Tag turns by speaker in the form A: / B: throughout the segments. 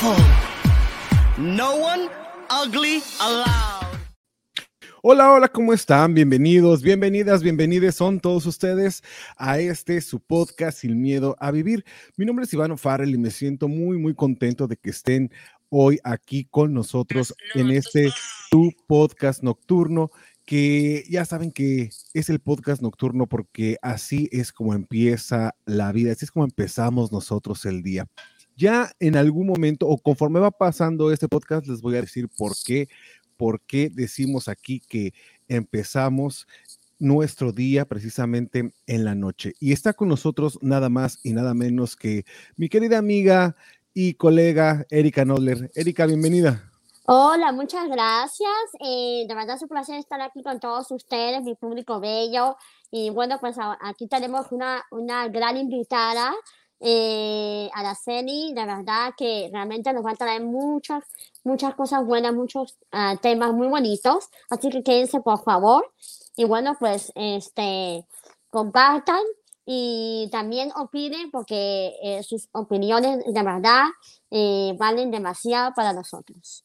A: Beautiful. No one ugly allowed.
B: Hola, hola, ¿cómo están? Bienvenidos, bienvenidas, bienvenidos son todos ustedes a este su podcast Sin Miedo a Vivir. Mi nombre es Iván Farrell y me siento muy, muy contento de que estén hoy aquí con nosotros en este tu podcast nocturno que ya saben que es el podcast nocturno porque así es como empieza la vida, así es como empezamos nosotros el día. Ya en algún momento o conforme va pasando este podcast les voy a decir por qué por qué decimos aquí que empezamos nuestro día precisamente en la noche. Y está con nosotros nada más y nada menos que mi querida amiga y colega Erika Nodler. Erika, bienvenida.
C: Hola, muchas gracias. Eh, de verdad es un placer estar aquí con todos ustedes, mi público bello. Y bueno, pues aquí tenemos una, una gran invitada, eh, Araceli. De verdad que realmente nos va a traer muchas, muchas cosas buenas, muchos ah, temas muy bonitos. Así que quédense, por favor. Y bueno, pues este, compartan y también opinen porque eh, sus opiniones de verdad eh, valen demasiado para nosotros.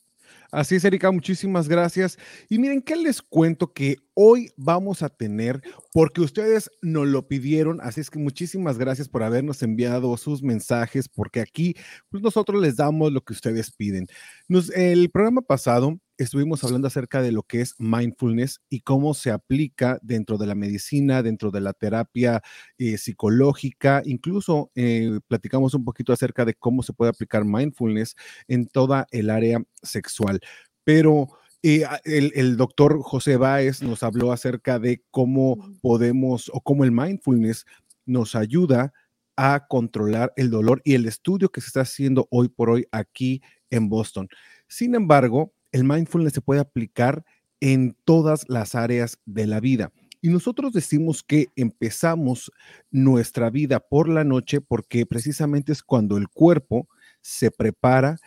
B: Así es, Erika, muchísimas gracias. Y miren, ¿qué les cuento que hoy vamos a tener? Porque ustedes nos lo pidieron, así es que muchísimas gracias por habernos enviado sus mensajes, porque aquí pues nosotros les damos lo que ustedes piden. Nos, el programa pasado estuvimos hablando acerca de lo que es mindfulness y cómo se aplica dentro de la medicina, dentro de la terapia eh, psicológica, incluso eh, platicamos un poquito acerca de cómo se puede aplicar mindfulness en toda el área sexual. Pero eh, el, el doctor José Báez nos habló acerca de cómo podemos o cómo el mindfulness nos ayuda a controlar el dolor y el estudio que se está haciendo hoy por hoy aquí en Boston. Sin embargo, el mindfulness se puede aplicar en todas las áreas de la vida. Y nosotros decimos que empezamos nuestra vida por la noche porque precisamente es cuando el cuerpo se prepara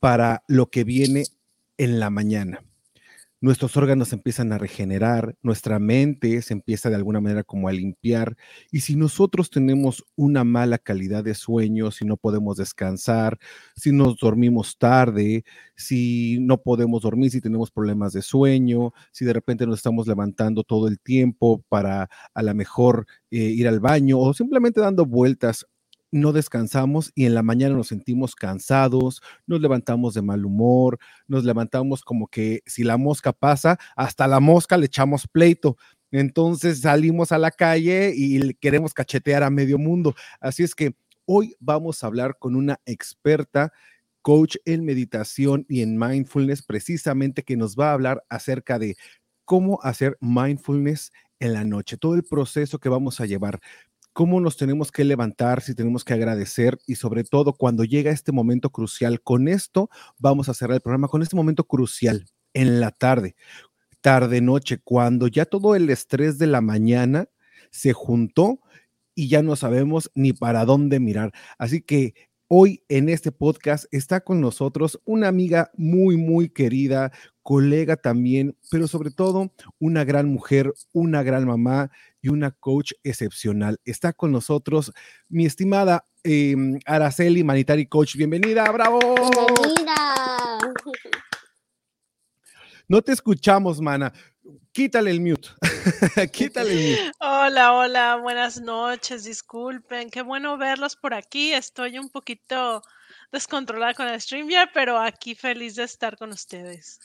B: para lo que viene en la mañana. Nuestros órganos empiezan a regenerar, nuestra mente se empieza de alguna manera como a limpiar y si nosotros tenemos una mala calidad de sueño, si no podemos descansar, si nos dormimos tarde, si no podemos dormir, si tenemos problemas de sueño, si de repente nos estamos levantando todo el tiempo para a lo mejor eh, ir al baño o simplemente dando vueltas, no descansamos y en la mañana nos sentimos cansados, nos levantamos de mal humor, nos levantamos como que si la mosca pasa, hasta la mosca le echamos pleito. Entonces salimos a la calle y queremos cachetear a medio mundo. Así es que hoy vamos a hablar con una experta coach en meditación y en mindfulness, precisamente que nos va a hablar acerca de cómo hacer mindfulness en la noche, todo el proceso que vamos a llevar, cómo nos tenemos que levantar, si tenemos que agradecer y sobre todo cuando llega este momento crucial. Con esto vamos a cerrar el programa, con este momento crucial en la tarde, tarde noche, cuando ya todo el estrés de la mañana se juntó y ya no sabemos ni para dónde mirar. Así que hoy en este podcast está con nosotros una amiga muy, muy querida, colega también, pero sobre todo una gran mujer, una gran mamá y una coach excepcional. Está con nosotros mi estimada eh, Araceli Manitari Coach. Bienvenida, bravo.
C: Bienvenida.
B: No te escuchamos, mana. quítale el mute. quítale el mute.
D: Hola, hola, buenas noches, disculpen, qué bueno verlos por aquí. Estoy un poquito descontrolada con el StreamYard, pero aquí feliz de estar con ustedes.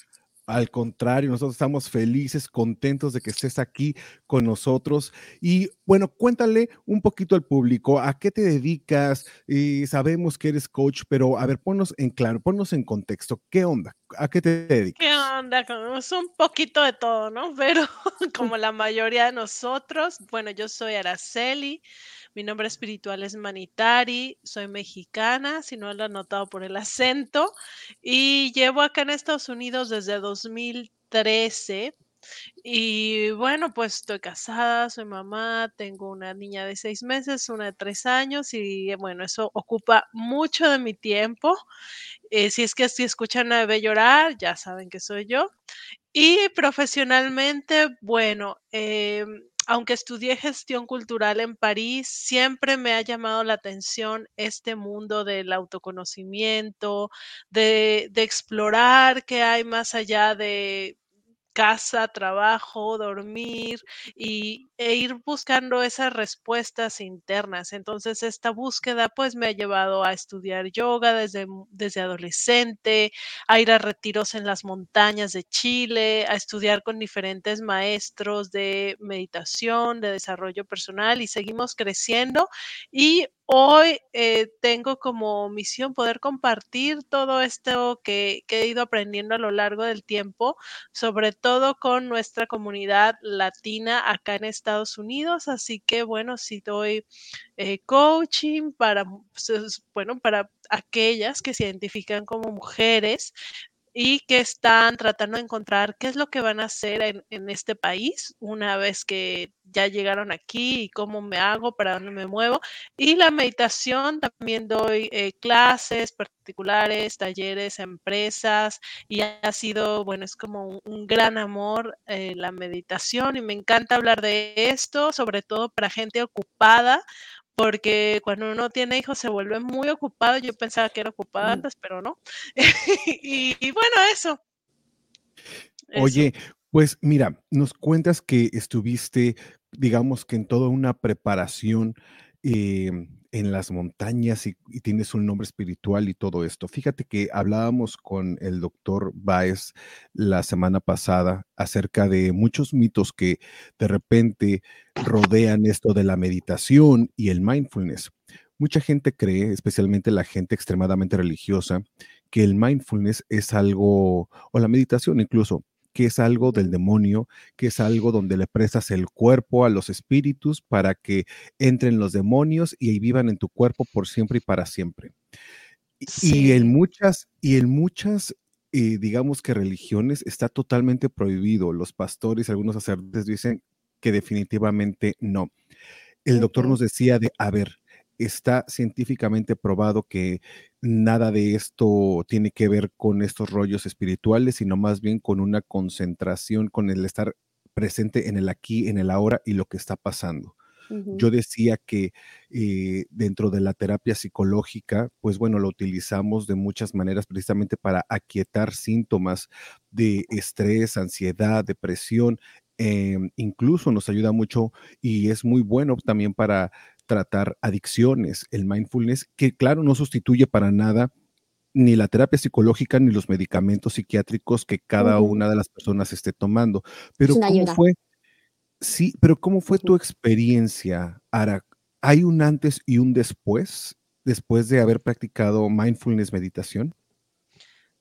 B: Al contrario, nosotros estamos felices, contentos de que estés aquí con nosotros. Y bueno, cuéntale un poquito al público a qué te dedicas. Y sabemos que eres coach, pero a ver, ponnos en claro, ponnos en contexto. ¿Qué onda? ¿A qué te dedicas?
D: ¿Qué onda? Es un poquito de todo, ¿no? Pero como la mayoría de nosotros, bueno, yo soy Araceli. Mi nombre espiritual es Manitari, soy mexicana, si no lo han notado por el acento, y llevo acá en Estados Unidos desde 2013. Y bueno, pues estoy casada, soy mamá, tengo una niña de seis meses, una de tres años y bueno, eso ocupa mucho de mi tiempo. Eh, si es que si escuchan a bebé llorar, ya saben que soy yo. Y profesionalmente, bueno, em, aunque estudié gestión cultural en París, siempre me ha llamado la atención este mundo del autoconocimiento, de, explorar qué hay más allá de casa, trabajo, dormir y, e ir buscando esas respuestas internas. Entonces, esta búsqueda pues me ha llevado a estudiar yoga desde, desde adolescente, a ir a retiros en las montañas de Chile, a estudiar con diferentes maestros de meditación, de desarrollo personal y seguimos creciendo y Hoy eh, tengo como misión poder compartir todo esto que, que, he ido aprendiendo a lo largo del tiempo, sobre todo con nuestra comunidad latina acá en Estados Unidos. Así que bueno, si doy eh, coaching para, pues, bueno, para aquellas que se identifican como mujeres, y que están tratando de encontrar qué es lo que van a hacer en, este país una vez que ya llegaron aquí y cómo me hago, para dónde me muevo. Y la meditación, también doy eh, clases particulares, talleres, empresas y ha sido, bueno, es como un, gran amor eh, la meditación y me encanta hablar de esto, sobre todo para gente ocupada porque cuando uno tiene hijos se vuelve muy ocupado. Yo pensaba que era ocupada mm. antes, pero no. y, bueno, eso.
B: Oye, pues mira, nos cuentas que estuviste, digamos que en toda una preparación em, en las montañas y, tienes un nombre espiritual y todo esto. Fíjate que hablábamos con el doctor Baez la semana pasada acerca de muchos mitos que de repente rodean esto de la meditación y el mindfulness. Mucha gente cree, especialmente la gente extremadamente religiosa, que el mindfulness es algo, o la meditación incluso, que es algo del demonio, que es algo donde le prestas el cuerpo a los espíritus para que entren los demonios y vivan en tu cuerpo por siempre y para siempre. Y en muchas, y en muchas, eh, digamos que religiones está totalmente prohibido. Los pastores, algunos sacerdotes dicen que definitivamente no. El doctor nos decía de, a ver, está científicamente probado que nada de esto tiene que ver con estos rollos espirituales, sino más bien con una concentración, con el estar presente en el aquí, en el ahora y lo que está pasando. Yo decía que eh, dentro de la terapia psicológica, pues bueno, lo utilizamos de muchas maneras precisamente para aquietar síntomas de estrés, ansiedad, depresión. Em, incluso nos ayuda mucho y es muy bueno también para tratar adicciones, el mindfulness, que claro, no sustituye para nada ni la terapia psicológica ni los medicamentos psiquiátricos que cada una de las personas esté tomando. Pero ¿cómo fue? Sí, pero ¿cómo fue tu experiencia, Ara? ¿Hay un antes y un después, después de haber practicado mindfulness meditación?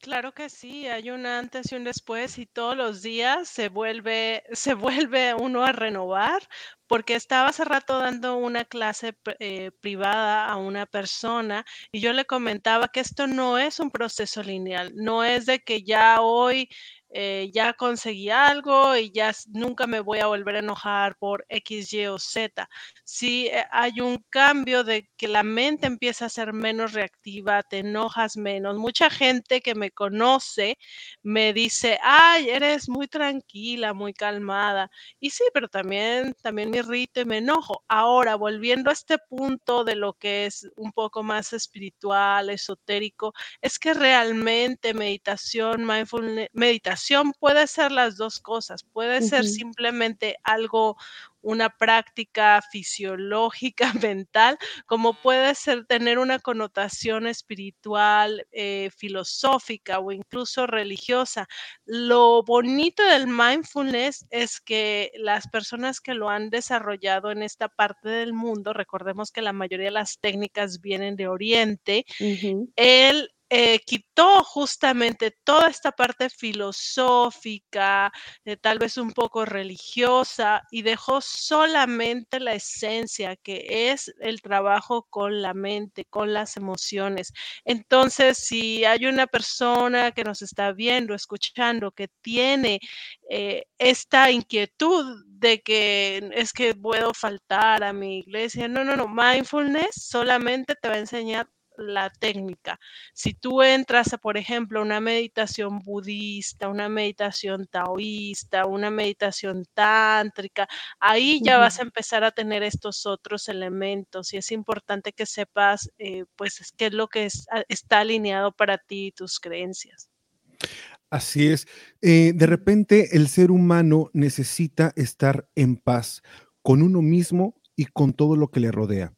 D: Claro que sí, hay un antes y un después y todos los días se vuelve, se vuelve uno a renovar, porque estaba hace rato dando una clase eh, privada a una persona y yo le comentaba que esto no es un proceso lineal, no es de que ya hoy eh, ya conseguí algo y ya nunca me voy a volver a enojar por X, Y o Z. Si eh, hay un cambio de que la mente empieza a ser menos reactiva, te enojas menos. Mucha gente que me conoce me dice, ay, eres muy tranquila, muy calmada. Y sí, pero también, también me irrito y me enojo. Ahora, volviendo a este punto de lo que es un poco más espiritual, esotérico, es que realmente meditación, mindfulness, meditación, meditación puede ser las dos cosas, puede ser simplemente algo una práctica fisiológica, mental, como puede ser tener una connotación espiritual, eh, filosófica o incluso religiosa. Lo bonito del mindfulness es que las personas que lo han desarrollado en esta parte del mundo, recordemos que la mayoría de las técnicas vienen de Oriente, él eh, quitó justamente toda esta parte filosófica, eh, tal vez un poco religiosa, y dejó solamente la esencia, que es el trabajo con la mente, con las emociones. Entonces, si hay una persona que nos está viendo, escuchando, que tiene eh, esta inquietud de que es que puedo faltar a mi iglesia, no, no, no, mindfulness solamente te va a enseñar la técnica. Si tú entras a, por ejemplo, una meditación budista, una meditación taoísta, una meditación tántrica, ahí ya vas a empezar a tener estos otros elementos y es importante que sepas, eh, pues, qué es lo que está alineado para ti y tus creencias.
B: Así es. Eh, de repente el ser humano necesita estar en paz con uno mismo y con todo lo que le rodea.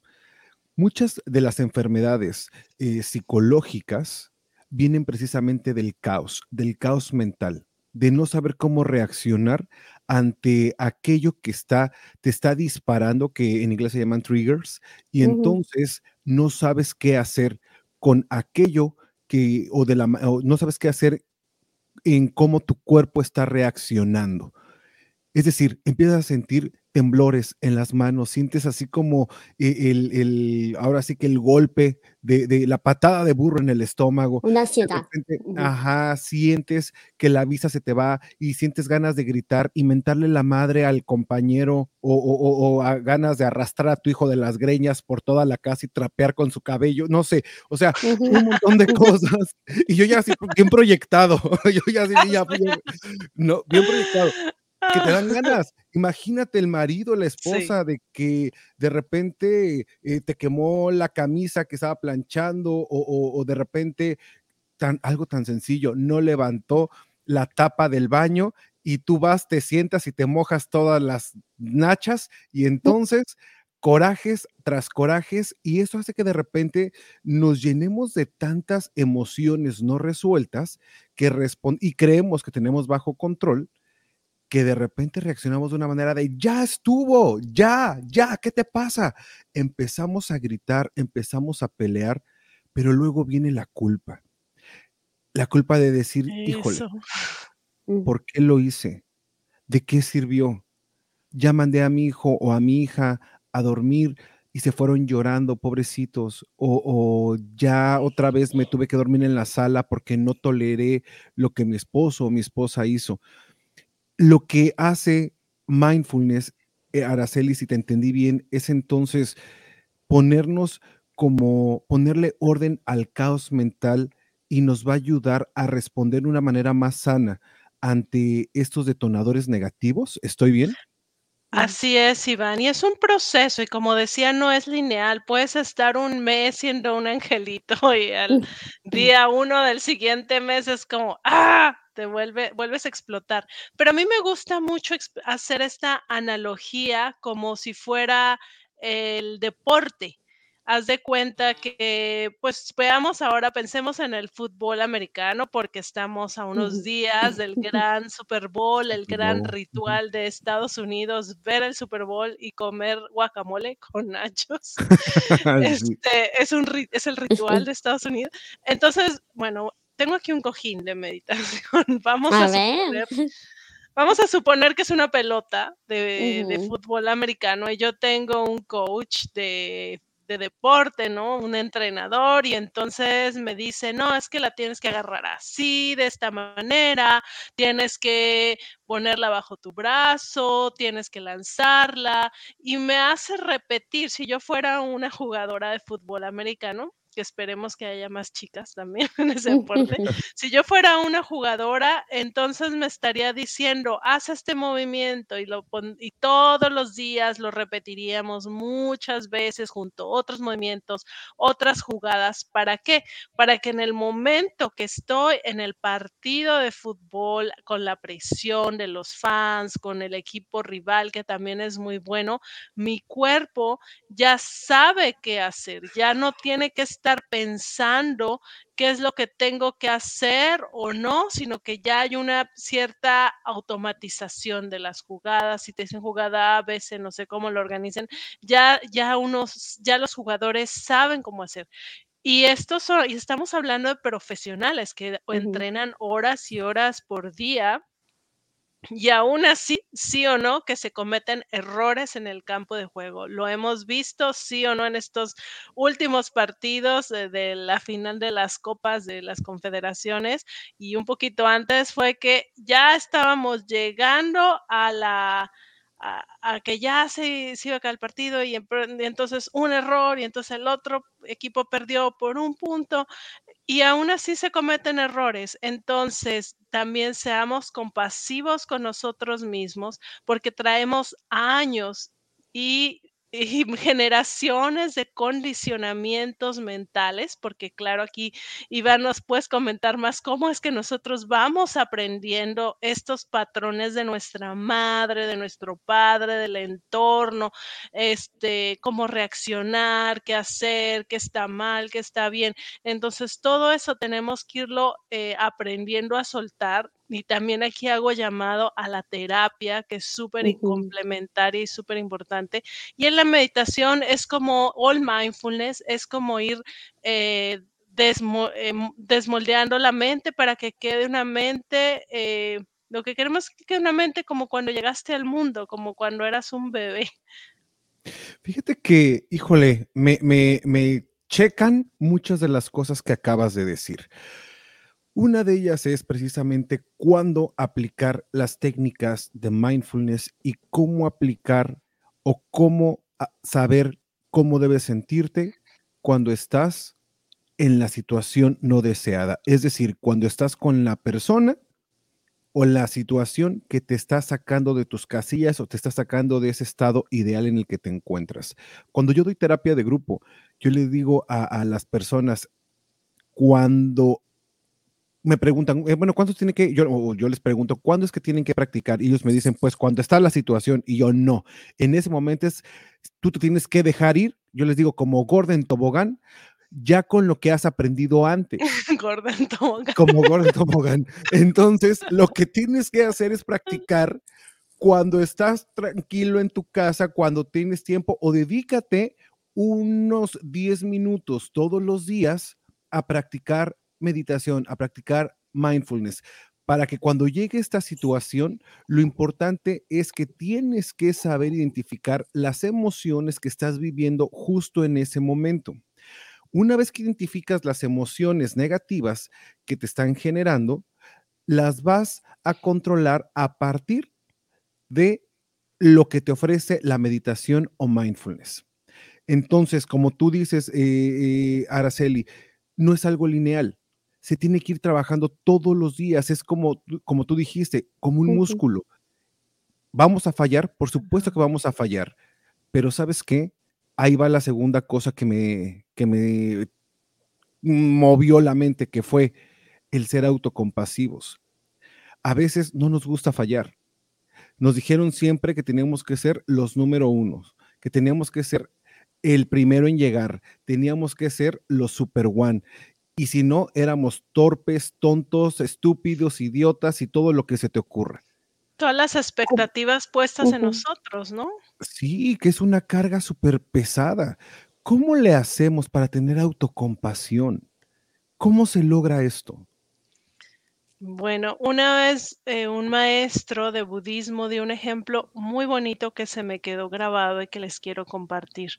B: Muchas de las enfermedades eh, psicológicas vienen precisamente del caos, del caos mental, de no saber cómo reaccionar ante aquello que está, te está disparando, que en inglés se llaman triggers, y entonces no sabes qué hacer con aquello que, o de la, no sabes qué hacer en cómo tu cuerpo está reaccionando. Es decir, empiezas a sentir temblores en las manos, sientes así como eh, el, ahora sí que el golpe de, la patada de burro en el estómago.
C: Una ansiedad.
B: Ajá, sientes que la vista se te va y sientes ganas de gritar y mentarle la madre al compañero o, ganas de arrastrar a tu hijo de las greñas por toda la casa y trapear con su cabello, no sé, o sea, un montón de cosas. Y yo ya así, bien proyectado, yo ya así, ya, no, bien proyectado que te dan ganas. Imagínate el marido, la esposa, de que de repente eh, te quemó la camisa que estaba planchando o, de repente tan, algo tan sencillo, no levantó la tapa del baño y tú vas, te sientas y te mojas todas las nachas y entonces corajes tras corajes y eso hace que de repente nos llenemos de tantas emociones no resueltas que y creemos que tenemos bajo control que de repente reaccionamos de una manera de, ya estuvo, ya, ya, ¿qué te pasa? Empezamos a gritar, empezamos a pelear, pero luego viene la culpa. La culpa de decir, híjole, mm. ¿por qué lo hice? ¿De qué sirvió? Ya mandé a mi hijo o a mi hija a dormir y se fueron llorando, pobrecitos, o, o, ya otra vez me tuve que dormir en la sala porque no toleré lo que mi esposo o mi esposa hizo lo que hace mindfulness, eh, Araceli, si te entendí bien, es entonces ponernos como ponerle orden al caos mental y nos va a ayudar a responder de una manera más sana ante estos detonadores negativos. ¿Estoy bien?
D: Así es, Iván, y es un proceso y como decía, no es lineal. Puedes estar un mes siendo un angelito y al día uno del siguiente mes es como, ah, te vuelve, vuelves a explotar. Pero a mí me gusta mucho hacer esta analogía como si fuera el deporte. Haz de cuenta que, pues veamos ahora, pensemos en el fútbol americano porque estamos a unos días del gran Super Bowl, el gran ritual de Estados Unidos, ver el Super Bowl y comer guacamole con nachos. este, es, un, es el ritual de Estados Unidos. Entonces, bueno, tengo aquí un cojín de meditación. Vamos a, suponer, vamos a suponer que es una pelota de, fútbol americano y yo tengo un coach de, de, deporte, ¿no? Un entrenador y entonces me dice, no, es que la tienes que agarrar así, de esta manera, tienes que ponerla bajo tu brazo, tienes que lanzarla y me hace repetir, si yo fuera una jugadora de fútbol americano, que esperemos que haya más chicas también en ese deporte. si yo fuera una jugadora, entonces me estaría diciendo, haz este movimiento y, lo y todos los días lo repetiríamos muchas veces junto a otros movimientos, otras jugadas. ¿Para qué? Para que en el momento que estoy en el partido de fútbol, con la presión de los fans, con el equipo rival, que también es muy bueno, mi cuerpo ya sabe qué hacer, ya no tiene que estar pensando qué es lo que tengo que hacer o no, sino que ya hay una cierta automatización de las jugadas. Si te dicen jugada A, B, C, no sé cómo lo organicen, ya, ya unos, ya los jugadores saben cómo hacer. Y estos son, y estamos hablando de profesionales que entrenan horas y horas por día y aún así, sí o no, que se cometen errores en el campo de juego. Lo hemos visto, sí o no, en estos últimos partidos de, la final de las copas de las confederaciones y un poquito antes fue que ya estábamos llegando a la... A, que ya se, se, iba a caer el partido y, y entonces un error y entonces el otro equipo perdió por un punto y aún así se cometen errores. Entonces, también seamos compasivos con nosotros mismos porque traemos años y y generaciones de condicionamientos mentales, porque claro, aquí Iván nos puedes comentar más cómo es que nosotros vamos aprendiendo estos patrones de nuestra madre, de nuestro padre, del entorno, este, cómo reaccionar, qué hacer, qué está mal, qué está bien. Entonces, todo eso tenemos que irlo eh, aprendiendo a soltar y también aquí hago llamado a la terapia, que es súper complementaria y súper importante. Y en la meditación es como all mindfulness, es como ir eh, em, desmoldeando la mente para que quede una mente, eh, lo que queremos que quede una mente como cuando llegaste al mundo, como cuando eras un bebé.
B: Fíjate que, híjole, me, me, me checan muchas de las cosas que acabas de decir. Una de ellas es precisamente cuándo aplicar las técnicas de mindfulness y cómo aplicar o cómo ah, saber cómo debes sentirte cuando estás en la situación no deseada. Es decir, cuando estás con la persona o la situación que te está sacando de tus casillas o te está sacando de ese estado ideal en el que te encuentras. Cuando yo doy terapia de grupo, yo le digo a, a las personas, cuando me preguntan, eh, bueno, ¿cuántos tienen que, yo, yo les pregunto, ¿cuándo es que tienen que practicar? Y ellos me dicen, pues cuando está la situación, y yo no. En ese momento es, tú te tienes que dejar ir, yo les digo, como Gordon Tobogán, ya con lo que has aprendido antes.
D: Gordon Tobogán.
B: Como Gordon Tobogán. Entonces, lo que tienes que hacer es practicar cuando estás tranquilo en tu casa, cuando tienes tiempo, o dedícate unos 10 minutos todos los días a practicar meditación, a practicar mindfulness, para que cuando llegue esta situación, lo importante es que tienes que saber identificar las emociones que estás viviendo justo en ese momento. Una vez que identificas las emociones negativas que te están generando, las vas a controlar a partir de lo que te ofrece la meditación o mindfulness. Entonces, como tú dices, eh, eh, Araceli, no es algo lineal se tiene que ir trabajando todos los días. Es como, como tú dijiste, como un músculo. ¿Vamos a fallar? Por supuesto que vamos a fallar. Pero ¿sabes qué? Ahí va la segunda cosa que me, que me movió la mente, que fue el ser autocompasivos. A veces no nos gusta fallar. Nos dijeron siempre que teníamos que ser los número uno, que teníamos que ser el primero en llegar, teníamos que ser los super one y si no, éramos torpes, tontos, estúpidos, idiotas y todo lo que se te ocurra.
D: Todas las expectativas puestas en nosotros, ¿no?
B: Sí, que es una carga súper pesada. ¿Cómo le hacemos para tener autocompasión? ¿Cómo se logra esto?
D: Bueno, una vez eh, un maestro de budismo dio un ejemplo muy bonito que se me quedó grabado y que les quiero compartir.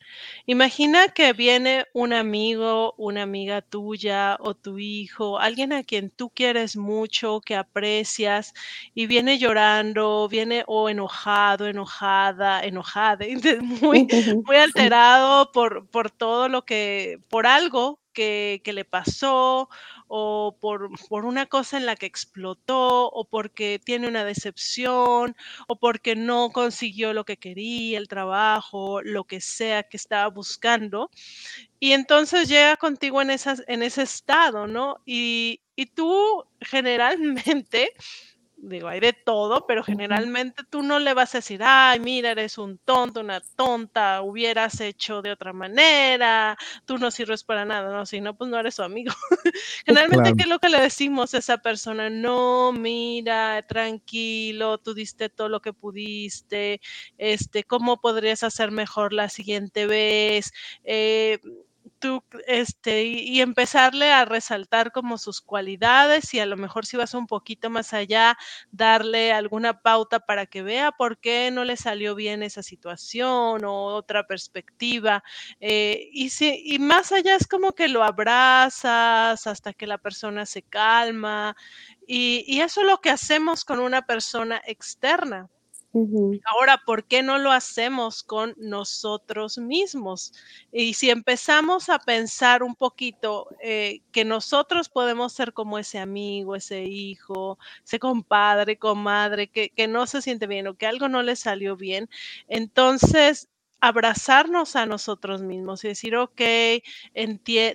D: Imagina que viene un amigo, una amiga tuya o tu hijo, alguien a quien tú quieres mucho, que aprecias y viene llorando, viene o enojado, enojada, enojada, muy, muy alterado por, por todo lo que, por algo que, que le pasó o por, por, una cosa en la que explotó o porque tiene una decepción o porque no consiguió lo que quería, el trabajo, lo que sea que estaba buscando. Y entonces llega contigo en, esas, en ese estado, ¿no? Y, y tú generalmente digo, hay de todo, pero generalmente tú no le vas a decir, ay, mira, eres un tonto, una tonta, hubieras hecho de otra manera, tú no sirves para nada, no, si no, pues no eres su amigo. generalmente, ¿qué es lo que le decimos a esa persona? No, mira, tranquilo, tú diste todo lo que pudiste, este, ¿cómo podrías hacer mejor la siguiente vez? Eh, este, y, empezarle a resaltar como sus cualidades y a lo mejor si vas un poquito más allá, darle alguna pauta para que vea por qué no le salió bien esa situación o otra perspectiva. Eh, y, más allá es como que lo abrazas hasta que la persona se calma y eso es lo que hacemos con una persona externa. Ahora, ¿por qué no lo hacemos con nosotros mismos? Y si empezamos a pensar un poquito eh, que nosotros podemos ser como ese amigo, ese hijo, ese compadre, comadre, que, que no se siente bien o que algo no le salió bien, entonces abrazarnos a nosotros mismos y decir, ok, te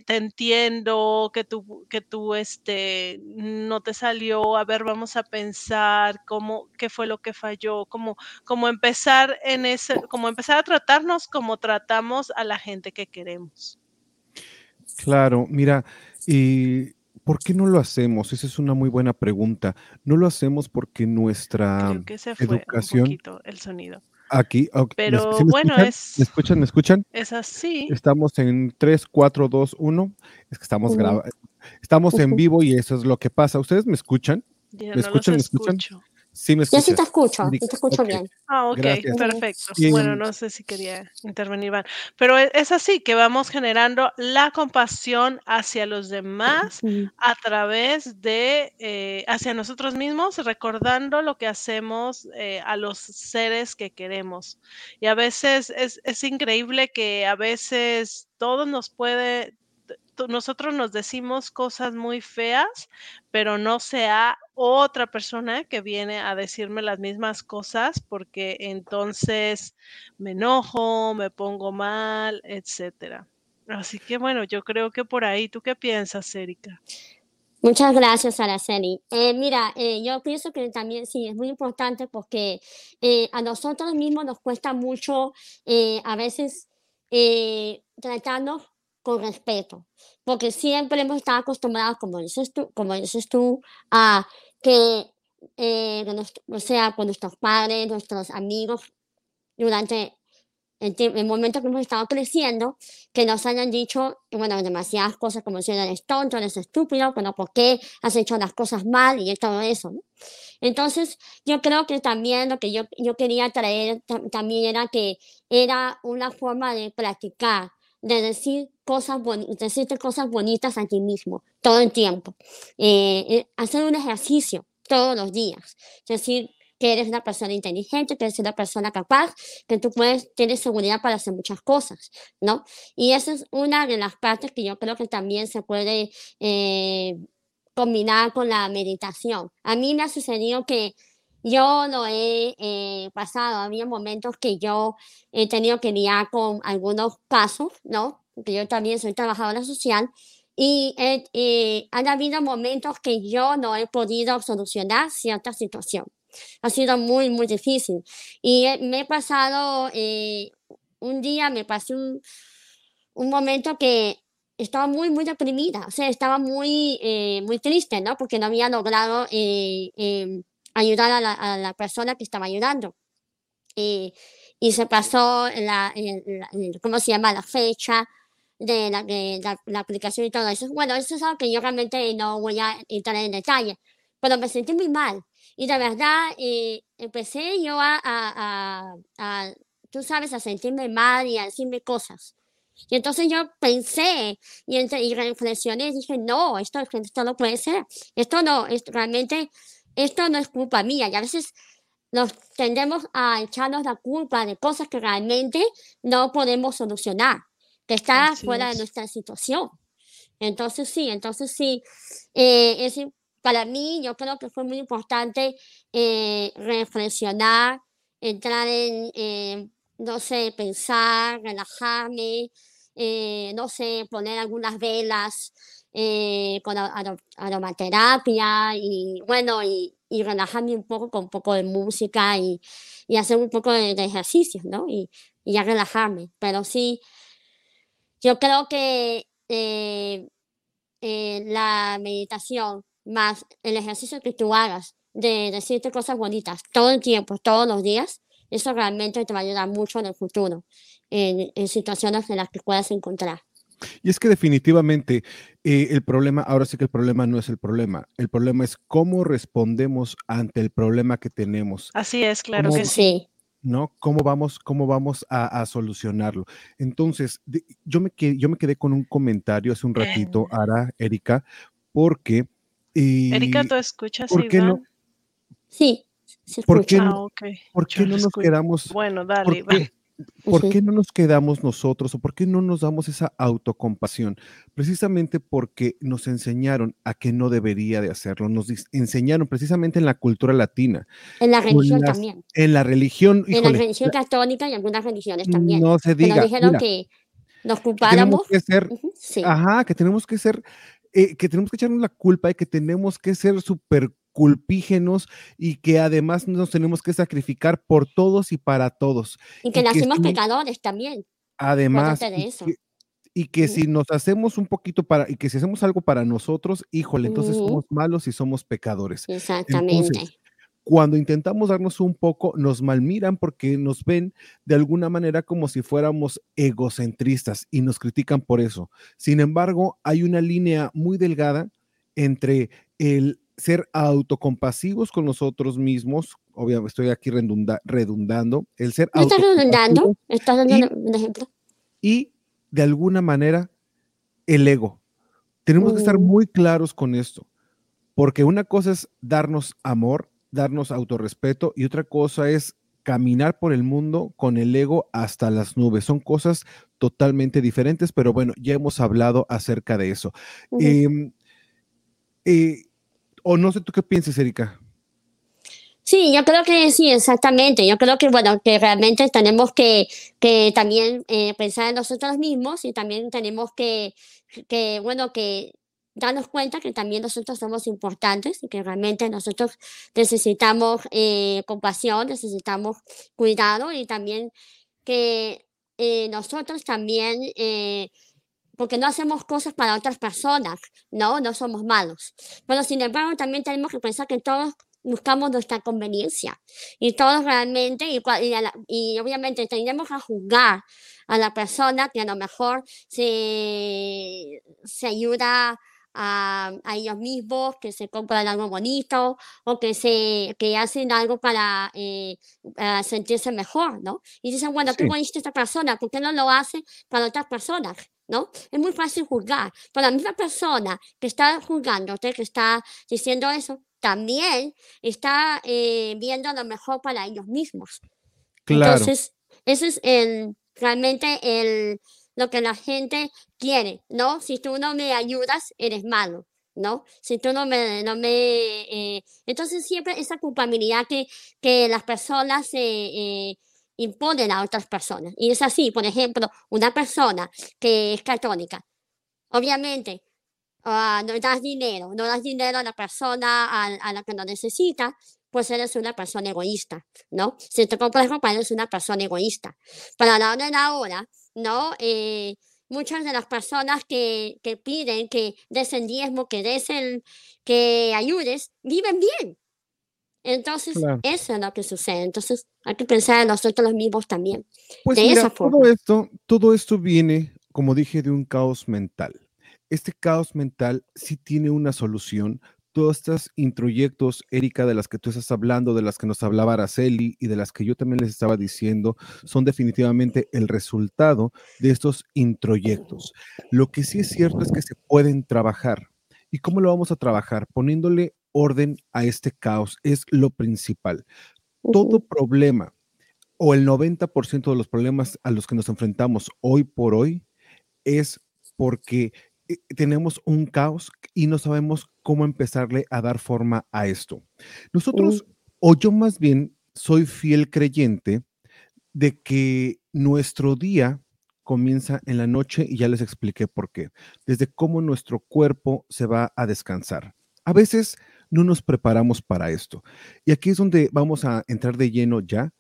D: entiendo que tú, que tú este, no te salió, a ver, vamos a pensar cómo, qué fue lo que falló, como, como empezar en ese, como empezar a tratarnos como tratamos a la gente que queremos.
B: Claro, mira, y ¿Por qué no lo hacemos? Esa es una muy buena pregunta. No lo hacemos porque nuestra
D: Creo que se fue educación, un poquito el sonido.
B: Aquí,
D: pero bueno, es.
B: ¿Me escuchan? ¿Me escuchan?
D: Es así.
B: Estamos en 3, 4, 2, 1. Es que estamos grabando. Estamos en vivo y eso es lo que pasa. ¿Ustedes me escuchan?
D: ¿Me escuchan? ¿Me escuchan?
B: Sí, me
C: Yo sí te escucho, sí te escucho bien.
D: Ah, ok, perfecto. Bueno, no sé si quería intervenir, pero e, es así que vamos generando la compasión hacia los demás a través de, eh, hacia nosotros mismos, recordando lo que hacemos eh, a los seres que queremos. Y a veces es, es increíble que a veces todo nos puede, nosotros nos decimos cosas muy feas, pero no sea otra persona que viene a decirme las mismas cosas porque entonces me enojo, me pongo mal, etcétera. Así que bueno, yo creo que por ahí, ¿tú qué piensas, Erika?
C: Muchas gracias, Araceli. Eh, mira, eh, yo pienso que también sí, es muy importante porque eh, a nosotros mismos nos cuesta mucho a veces tratarnos con respeto, porque siempre hemos estado acostumbrados, como dices tú, como dices tú a que, eh, o sea, con nuestros padres, nuestros amigos, durante el, momento que hemos estado creciendo, que nos hayan dicho, bueno, demasiadas cosas como si eres tonto, eres estúpido, bueno, ¿por qué has hecho las cosas mal? Y todo eso, Entonces, yo creo que también lo que yo, yo quería traer también era que era una forma de practicar de decir cosas, decirte cosas bonitas a ti mismo todo el tiempo. Eh, eh, hacer un ejercicio todos los días. Decir que eres una persona inteligente, que eres una persona capaz, que tú puedes, tienes seguridad para hacer muchas cosas, ¿no? Y esa es una de las partes que yo creo que también se puede eh, combinar con la meditación. A mí me ha sucedido que yo lo he eh, pasado, había momentos que yo he tenido que lidiar con algunos casos, ¿no? Que yo también soy trabajadora social y eh, han habido momentos que yo no he podido solucionar cierta situación. Ha sido muy, muy difícil. Y me he pasado, eh, un día me pasé un, un momento que estaba muy, muy deprimida, o sea, estaba muy, muy triste, ¿no? Porque no había logrado em, ayudar a la, a la persona que estaba ayudando. Y, y se pasó la, ¿cómo se llama? La fecha de la, de la, aplicación y todo eso. Bueno, eso es algo que yo realmente no voy a entrar en detalle, pero me sentí muy mal. Y de verdad, eh, empecé yo a, a, a, tú sabes, a sentirme mal y a decirme cosas. Y entonces yo pensé y, entre, y reflexioné y dije, no, esto, esto no puede ser. Esto no, esto realmente esto no es culpa mía y a veces nos tendemos a echarnos la culpa de cosas que realmente no podemos solucionar, que están fuera de nuestra situación. Entonces sí, entonces sí, eh, es, para mí yo creo que fue muy importante eh, reflexionar, entrar en, eh, no sé, pensar, relajarme, eh, no sé, poner algunas velas eh, con aromaterapia y bueno, y, y relajarme un poco con un poco de música y, y hacer un poco de, de ejercicios, ¿no? Y, y ya relajarme. Pero sí, yo creo que eh, eh, la meditación más el ejercicio que tú hagas de decirte cosas bonitas todo el tiempo, todos los días, eso realmente te va a ayudar mucho en el futuro, en situaciones en las que puedas encontrar.
B: Y es que definitivamente eh, el problema, ahora sí que el problema no es el problema, el problema es cómo respondemos ante el problema que tenemos,
D: Así es, claro
B: ¿Cómo-
D: que sí.
B: ¿no? ¿Cómo vamos, cómo vamos a, a solucionarlo? Entonces, de- yo, me quedé, yo me quedé con un comentario hace un ratito,
D: Eh.
B: Ara, Erika, porque... eh,
D: Erika, ¿tú escuchas,
B: ¿por qué no?
C: Sí, se
B: ¿Por
C: escucha.
B: qué
D: Ah,
B: no-
D: ok.
B: ¿Por qué no nos quedamos
D: Bueno, dale,
B: ¿Por qué, por qué no nos quedamos nosotros o por qué no nos damos esa autocompasión? Precisamente porque nos enseñaron a que no debería de hacerlo. Nos enseñaron precisamente en la cultura latina,
C: En la religión
B: las-
C: también,
B: en la religión,
C: en la religión católica y algunas religiones también.
B: no se
C: Que nos
B: diga,
C: dijeron
B: mira,
C: que nos
B: que tenemos
C: culpáramos.
B: que ser,
C: Sí,
B: ajá, que tenemos que ser, eh, que tenemos que echarnos la culpa y que tenemos que ser súper culpígenos y que además nos tenemos que sacrificar por todos y para todos.
C: y que
B: y
C: nacimos pecadores también.
B: Además, y que, y que
C: Ujú.
B: si nos hacemos un poquito para, y que si hacemos algo para nosotros, híjole, entonces somos malos y somos pecadores.
C: Exactamente.
B: Entonces, cuando intentamos darnos un poco, nos malmiran porque nos ven de alguna manera como si fuéramos egocentristas y nos critican por eso. Sin embargo, hay una línea muy delgada entre el ser autocompasivos con nosotros mismos, obviamente estoy aquí redunda- redundando, el ser
C: ¿No estás redundando? ¿Estás dando
B: y-
C: un ejemplo?
B: y de alguna manera el ego. Tenemos que estar
C: Mm.
B: muy claros con esto, porque una cosa es darnos amor, darnos autorrespeto y otra cosa es caminar por el mundo con el ego hasta las nubes. Son cosas totalmente diferentes, pero bueno, ya hemos hablado acerca de eso. Eh, o no sé tú qué piensas, Erika.
C: Sí, yo creo que sí, exactamente. Yo creo que, bueno, que realmente tenemos que, que también eh, pensar en nosotros mismos y también tenemos que, que, bueno, que darnos cuenta que también nosotros somos importantes y que realmente nosotros necesitamos eh, compasión, necesitamos cuidado y también que eh, nosotros también, porque no hacemos cosas para otras personas, ¿no? No somos malos. Pero sin embargo, también tenemos que pensar que todos buscamos nuestra conveniencia y todos realmente, y, y, la- y obviamente tendremos a juzgar a la persona que a lo mejor se, se ayuda a, a ellos mismos, que se compran algo bonito o que, se, que hacen algo para, eh, para sentirse mejor, ¿no? Y dicen, bueno, qué
B: Sí.
C: bonita esta persona, ¿por qué no lo hace para otras personas? ¿No? Es muy fácil juzgar, pero la misma persona que está juzgándote, que está diciendo eso, también está eh, viendo lo mejor para ellos mismos.
B: Claro.
C: Entonces, ese es el, realmente el, lo que la gente quiere, ¿no? Si tú no me ayudas, eres malo, ¿no? Si tú no me... No me eh, entonces, siempre esa culpabilidad que, que las personas se eh, imponen a otras personas. Y es así, por ejemplo, una persona que es católica, obviamente, ah, no das dinero, no das dinero a la persona a, a la que lo necesita, pues eres una persona egoísta, ¿no? Si te compras ropa, eres una persona egoísta. Pero a la hora de la hora, ¿no? Eh, muchas de las personas que, que piden que des el diezmo, que des el, que ayudes, viven bien. Entonces,
B: Claro.
C: eso es lo que sucede. Entonces, hay que pensar en nosotros mismos también.
B: Pues
C: de
B: mira,
C: esa
B: todo
C: forma.
B: esto, todo esto viene, como dije, de un caos mental. Este caos mental sí tiene una solución. Todos estos introyectos, Erika, de las que tú estás hablando, de las que nos hablaba Araceli y de las que yo también les estaba diciendo, son definitivamente el resultado de estos introyectos. Lo que sí es cierto es que se pueden trabajar. ¿Y cómo lo vamos a trabajar? Poniéndole orden a este caos es lo principal. Todo problema o el 90% de los problemas a los que nos enfrentamos hoy por hoy es porque eh, tenemos un caos y no sabemos cómo empezarle a dar forma a esto. Nosotros, o yo más bien, soy fiel creyente de que nuestro día comienza en la noche y ya les expliqué por qué. Desde cómo nuestro cuerpo se va a descansar. A veces no nos preparamos para esto. Y aquí es donde vamos a entrar de lleno ya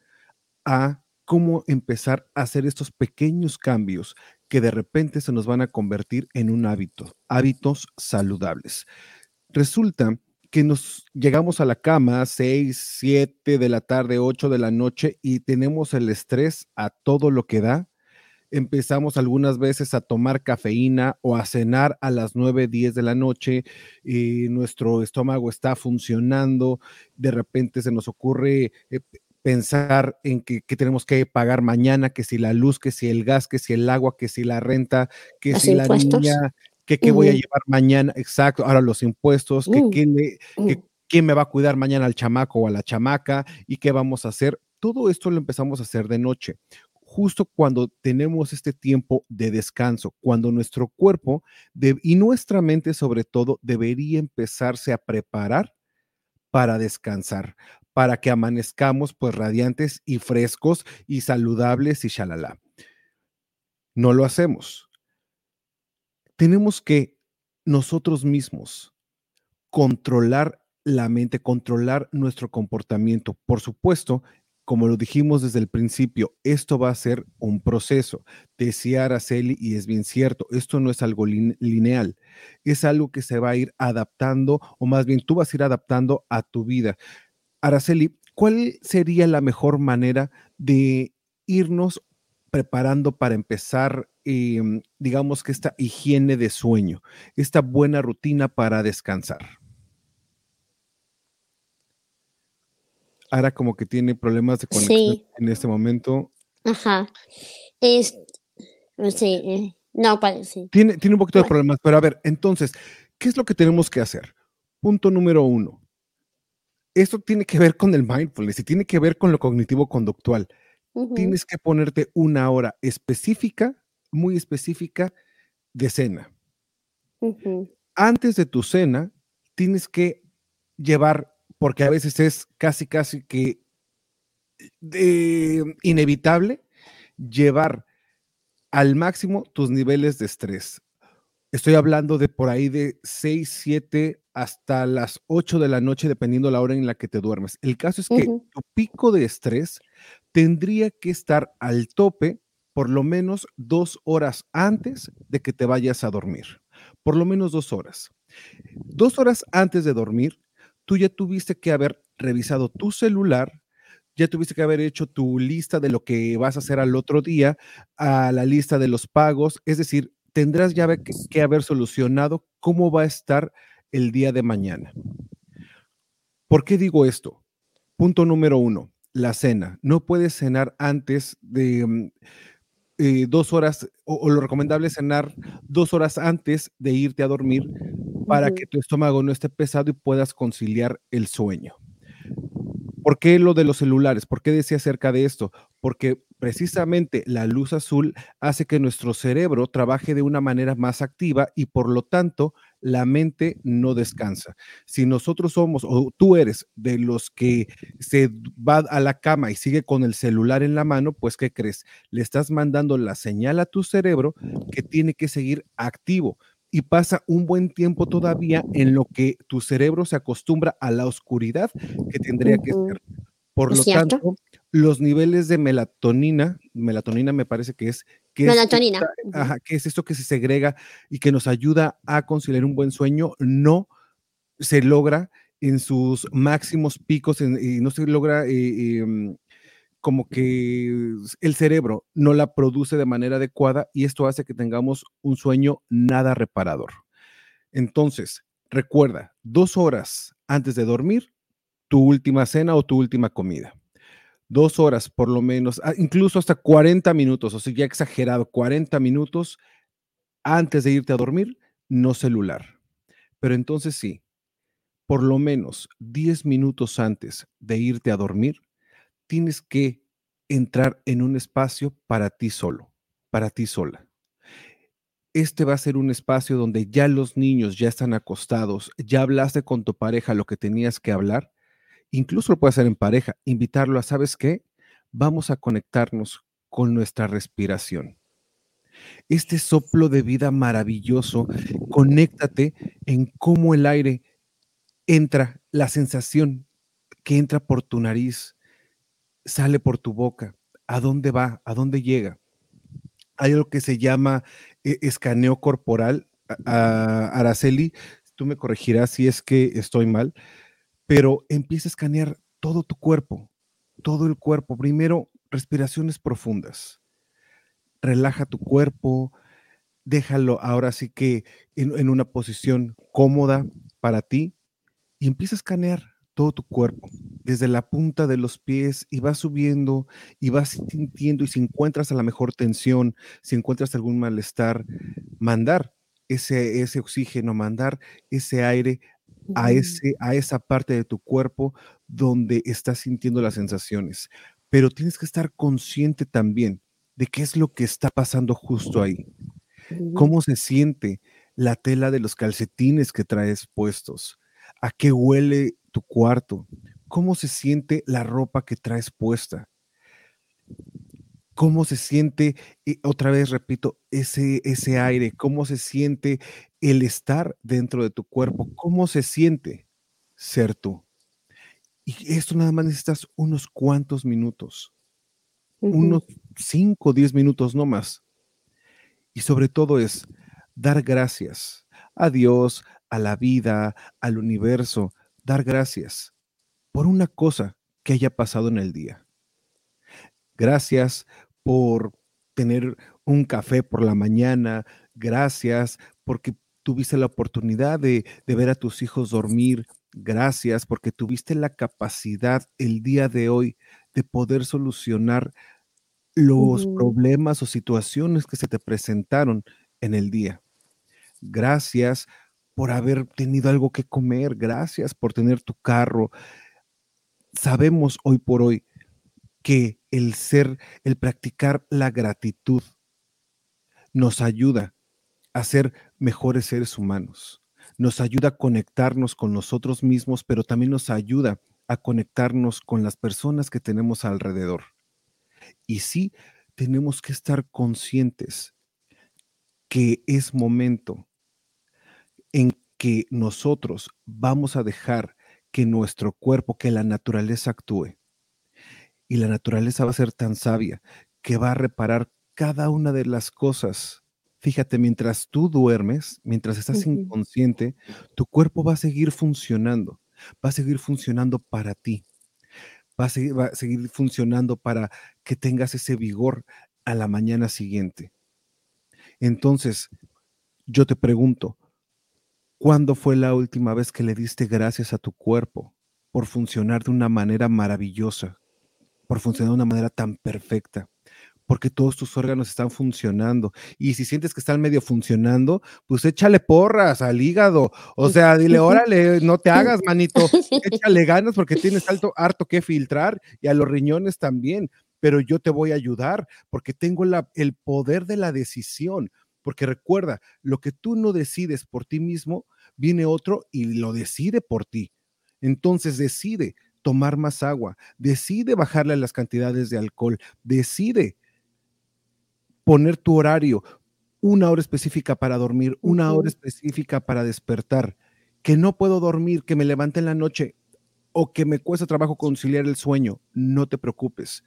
B: a cómo empezar a hacer estos pequeños cambios que de repente se nos van a convertir en un hábito, hábitos saludables. Resulta que nos llegamos a la cama 6, 7 de la tarde, 8 de la noche y tenemos el estrés a todo lo que da. Empezamos algunas veces a tomar cafeína o a cenar a las 9, 10 de la noche y nuestro estómago está funcionando. De repente se nos ocurre eh, pensar en que, tenemos que pagar mañana, que si la luz, que si el gas, que si el agua, que si la renta, que si la niña, que qué voy a llevar mañana, exacto, ahora los impuestos, que, mm, mm. quién, me va a cuidar mañana al chamaco o a la chamaca y qué vamos a hacer. Todo esto lo empezamos a hacer de noche justo cuando tenemos este tiempo de descanso, cuando nuestro cuerpo y nuestra mente sobre todo debería empezarse a preparar para descansar, para que amanezcamos pues radiantes y frescos y saludables y shalala. No lo hacemos. Tenemos que nosotros mismos controlar la mente, controlar nuestro comportamiento. Por supuesto, como lo dijimos desde el principio, esto va a ser un proceso. Decía Araceli, y es bien cierto, esto no es algo lineal, es algo que se va a ir adaptando, o más bien tú vas a ir adaptando a tu vida. Araceli, ¿cuál sería la mejor manera de irnos preparando para empezar, em, digamos que esta higiene de sueño, esta buena rutina para descansar? Ahora como que tiene problemas de conexión en este momento.
C: Ajá. Es, sí, eh, no parece.
B: Tiene, tiene un poquito de problemas, pero a ver, entonces, ¿qué es lo que tenemos que hacer? Punto número uno esto tiene que ver con el mindfulness y tiene que ver con lo cognitivo conductual. Tienes que ponerte una hora específica, muy específica, de cena. Antes de tu cena, tienes que llevar, porque a veces es casi, casi que inevitable, llevar al máximo tus niveles de estrés. Estoy hablando de por ahí de 6, 7 hasta las 8 de la noche, dependiendo la hora en la que te duermes. El caso es que tu pico de estrés tendría que estar al tope por lo menos dos horas antes de que te vayas a dormir. Por lo menos dos horas. Dos horas antes de dormir, tú ya tuviste que haber revisado tu celular, ya tuviste que haber hecho tu lista de lo que vas a hacer al otro día, a la lista de los pagos, es decir, tendrás ya que, haber solucionado cómo va a estar el día de mañana. ¿Por qué digo esto? Punto número uno, la cena. No puedes cenar antes de mm, eh, dos horas, o, lo recomendable es cenar dos horas antes de irte a dormir para que tu estómago no esté pesado y puedas conciliar el sueño. ¿Por qué lo de los celulares? ¿Por qué decía acerca de esto? Porque precisamente la luz azul hace que nuestro cerebro trabaje de una manera más activa y por lo tanto la mente no descansa. Si nosotros somos o tú eres de los que se va a la cama y sigue con el celular en la mano, pues ¿qué crees? Le estás mandando la señal a tu cerebro que tiene que seguir activo y pasa un buen tiempo todavía en lo que tu cerebro se acostumbra a la oscuridad que tendría que ser. Por lo tanto, los niveles de melatonina, melatonina me parece que es que
C: melatonina.
B: Es, que es esto que se segrega y que nos ayuda a conciliar un buen sueño, no se logra en sus máximos picos y no se logra eh, em, como que el cerebro no la produce de manera adecuada y esto hace que tengamos un sueño nada reparador. Entonces, recuerda, dos horas antes de dormir, tu última cena o tu última comida. Dos horas por lo menos, ah, incluso hasta 40 minutos, o sea, ya exagerado, 40 minutos antes de irte a dormir, no celular. Pero entonces sí, por lo menos 10 minutos antes de irte a dormir, tienes que entrar en un espacio para ti solo, para ti sola. este va a ser un espacio donde ya los niños ya están acostados, ya hablaste con tu pareja lo que tenías que hablar, incluso lo puedes hacer en pareja, invitarlo a, ¿sabes qué? Vamos a conectarnos con nuestra respiración. Este soplo de vida maravilloso, conéctate en cómo el aire entra, la sensación que entra por tu nariz, sale por tu boca, a dónde va, a dónde llega. Hay algo que se llama eh, escaneo corporal. Araceli, tú me corregirás si es que estoy mal, pero empieza a escanear todo tu cuerpo, todo el cuerpo. Primero, respiraciones profundas. Relaja tu cuerpo, déjalo ahora sí que en, una posición cómoda para ti y empieza a escanear todo tu cuerpo, desde la punta de los pies y vas subiendo y vas sintiendo y si encuentras a la mejor tensión, si encuentras algún malestar, mandar ese, ese oxígeno, mandar ese aire a, ese, a esa parte de tu cuerpo donde estás sintiendo las sensaciones. Pero tienes que estar consciente también de qué es lo que está pasando justo ahí. ¿Cómo se siente la tela de los calcetines que traes puestos? ¿A qué huele tu cuarto? ¿Cómo se siente la ropa que traes puesta? ¿Cómo se siente, y otra vez repito, ese, ese aire? ¿Cómo se siente el estar dentro de tu cuerpo? ¿Cómo se siente ser tú? Y esto nada más necesitas unos cuantos minutos, unos 5 o 10 minutos no más. Y sobre todo es dar gracias a Dios, a la vida, al universo, dar gracias por una cosa que haya pasado en el día. Gracias por tener un café por la mañana. Gracias porque tuviste la oportunidad de, ver a tus hijos dormir. Gracias porque tuviste la capacidad el día de hoy de poder solucionar los problemas o situaciones que se te presentaron en el día. Gracias por haber tenido algo que comer, gracias por tener tu carro. Sabemos hoy por hoy que el ser, el practicar la gratitud nos ayuda a ser mejores seres humanos, nos ayuda a conectarnos con nosotros mismos, pero también nos ayuda a conectarnos con las personas que tenemos alrededor. Y sí, tenemos que estar conscientes que es momento en que nosotros vamos a dejar que nuestro cuerpo, que la naturaleza actúe. Y la naturaleza va a ser tan sabia que va a reparar cada una de las cosas. Fíjate, mientras tú duermes, mientras estás inconsciente, tu cuerpo va a seguir funcionando, va a seguir funcionando para ti, va a seguir, va a seguir funcionando para que tengas ese vigor a la mañana siguiente. Entonces, yo te pregunto, ¿Cuándo fue la última vez que le diste gracias a tu cuerpo por funcionar de una manera maravillosa, por funcionar de una manera tan perfecta? Porque todos tus órganos están funcionando. Y si sientes que están medio funcionando, pues échale porras al hígado. O sea, dile, órale, no te hagas, manito. Échale ganas porque tienes alto, harto que filtrar y a los riñones también. Pero yo te voy a ayudar porque tengo la, el poder de la decisión porque recuerda, lo que tú no decides por ti mismo, viene otro y lo decide por ti. Entonces decide tomar más agua, decide bajarle las cantidades de alcohol, decide poner tu horario, una hora específica para dormir, una hora específica para despertar. Que no puedo dormir, que me levante en la noche o que me cuesta trabajo conciliar el sueño, no te preocupes.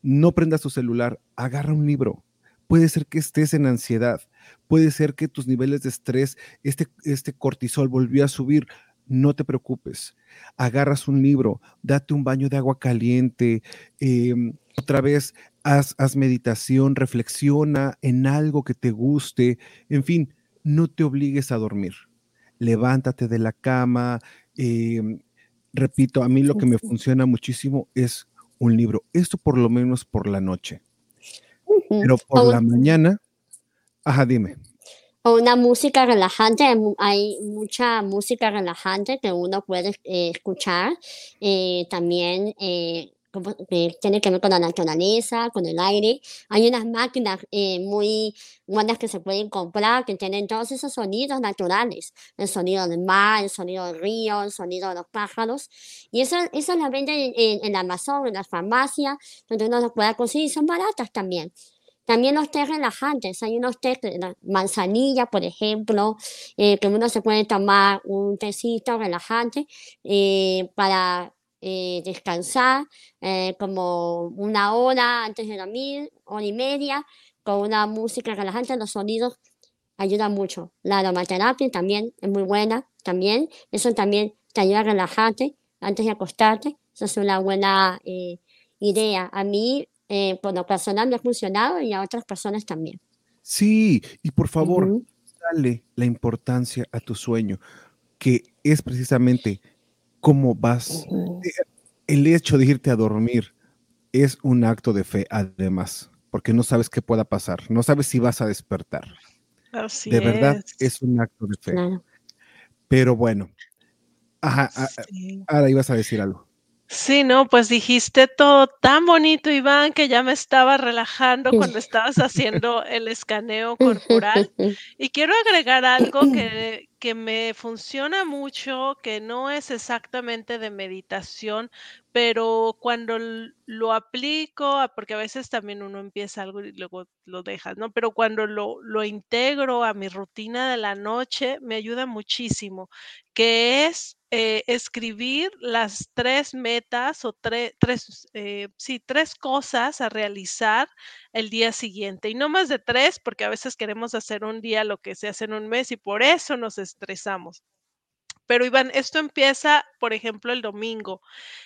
B: No prendas tu celular, agarra un libro, Puede ser que estés en ansiedad, puede ser que tus niveles de estrés, este, este cortisol volvió a subir. No te preocupes. Agarras un libro, date un baño de agua caliente, em, otra vez haz, haz meditación, reflexiona en algo que te guste. En fin, no te obligues a dormir. Levántate de la cama. Em, repito, a mí lo que me funciona muchísimo es un libro. Esto por lo menos por la noche. Pero por la mañana, ajá, dime.
C: O una música relajante, hay mucha música relajante que uno puede eh, escuchar. Eh, también, eh, tiene que ver con la naturaleza, con el aire. Hay unas máquinas eh, muy buenas que se pueden comprar que tienen todos esos sonidos naturales, el sonido del mar, el sonido del río, el sonido de los pájaros. Y eso, eso las venden en, en, Amazon, en las farmacias, donde uno los pueda conseguir, son baratas también. También los té relajantes, hay unos té de manzanilla, por ejemplo, eh, que uno se puede tomar un tecito relajante eh, para eh, descansar como una hora antes de dormir, hora y media, con una música relajante, los sonidos ayudan mucho. La aromaterapia también es muy buena, también, eso también te ayuda a relajarte antes de acostarte, eso es una buena idea. A mí eh, por lo personal me ha funcionado y a otras personas también.
B: Sí, y por favor, dale la importancia a tu sueño, que es precisamente cómo vas. Eh, el hecho de irte a dormir es un acto de fe, además, porque no sabes qué pueda pasar, no sabes si vas a despertar.
D: Así
B: de verdad, es un acto de fe. Pero bueno, ajá, ahora ibas a decir algo.
D: Sí, no, pues dijiste todo tan bonito, Iván, que ya me estaba relajando cuando estabas haciendo el escaneo corporal. Y quiero agregar algo que, que me funciona mucho, que no es exactamente de meditación, pero cuando lo aplico, porque a veces también uno empieza algo y luego lo dejas, ¿no? Pero cuando lo, lo integro a mi rutina de la noche, me ayuda muchísimo, que es eh, escribir las tres metas o tres, eh, sí, tres cosas a realizar el día siguiente. Y no más de tres, porque a veces queremos hacer un día lo que se hace en un mes y por eso nos estresamos. Pero Iván, esto empieza, por ejemplo, el domingo.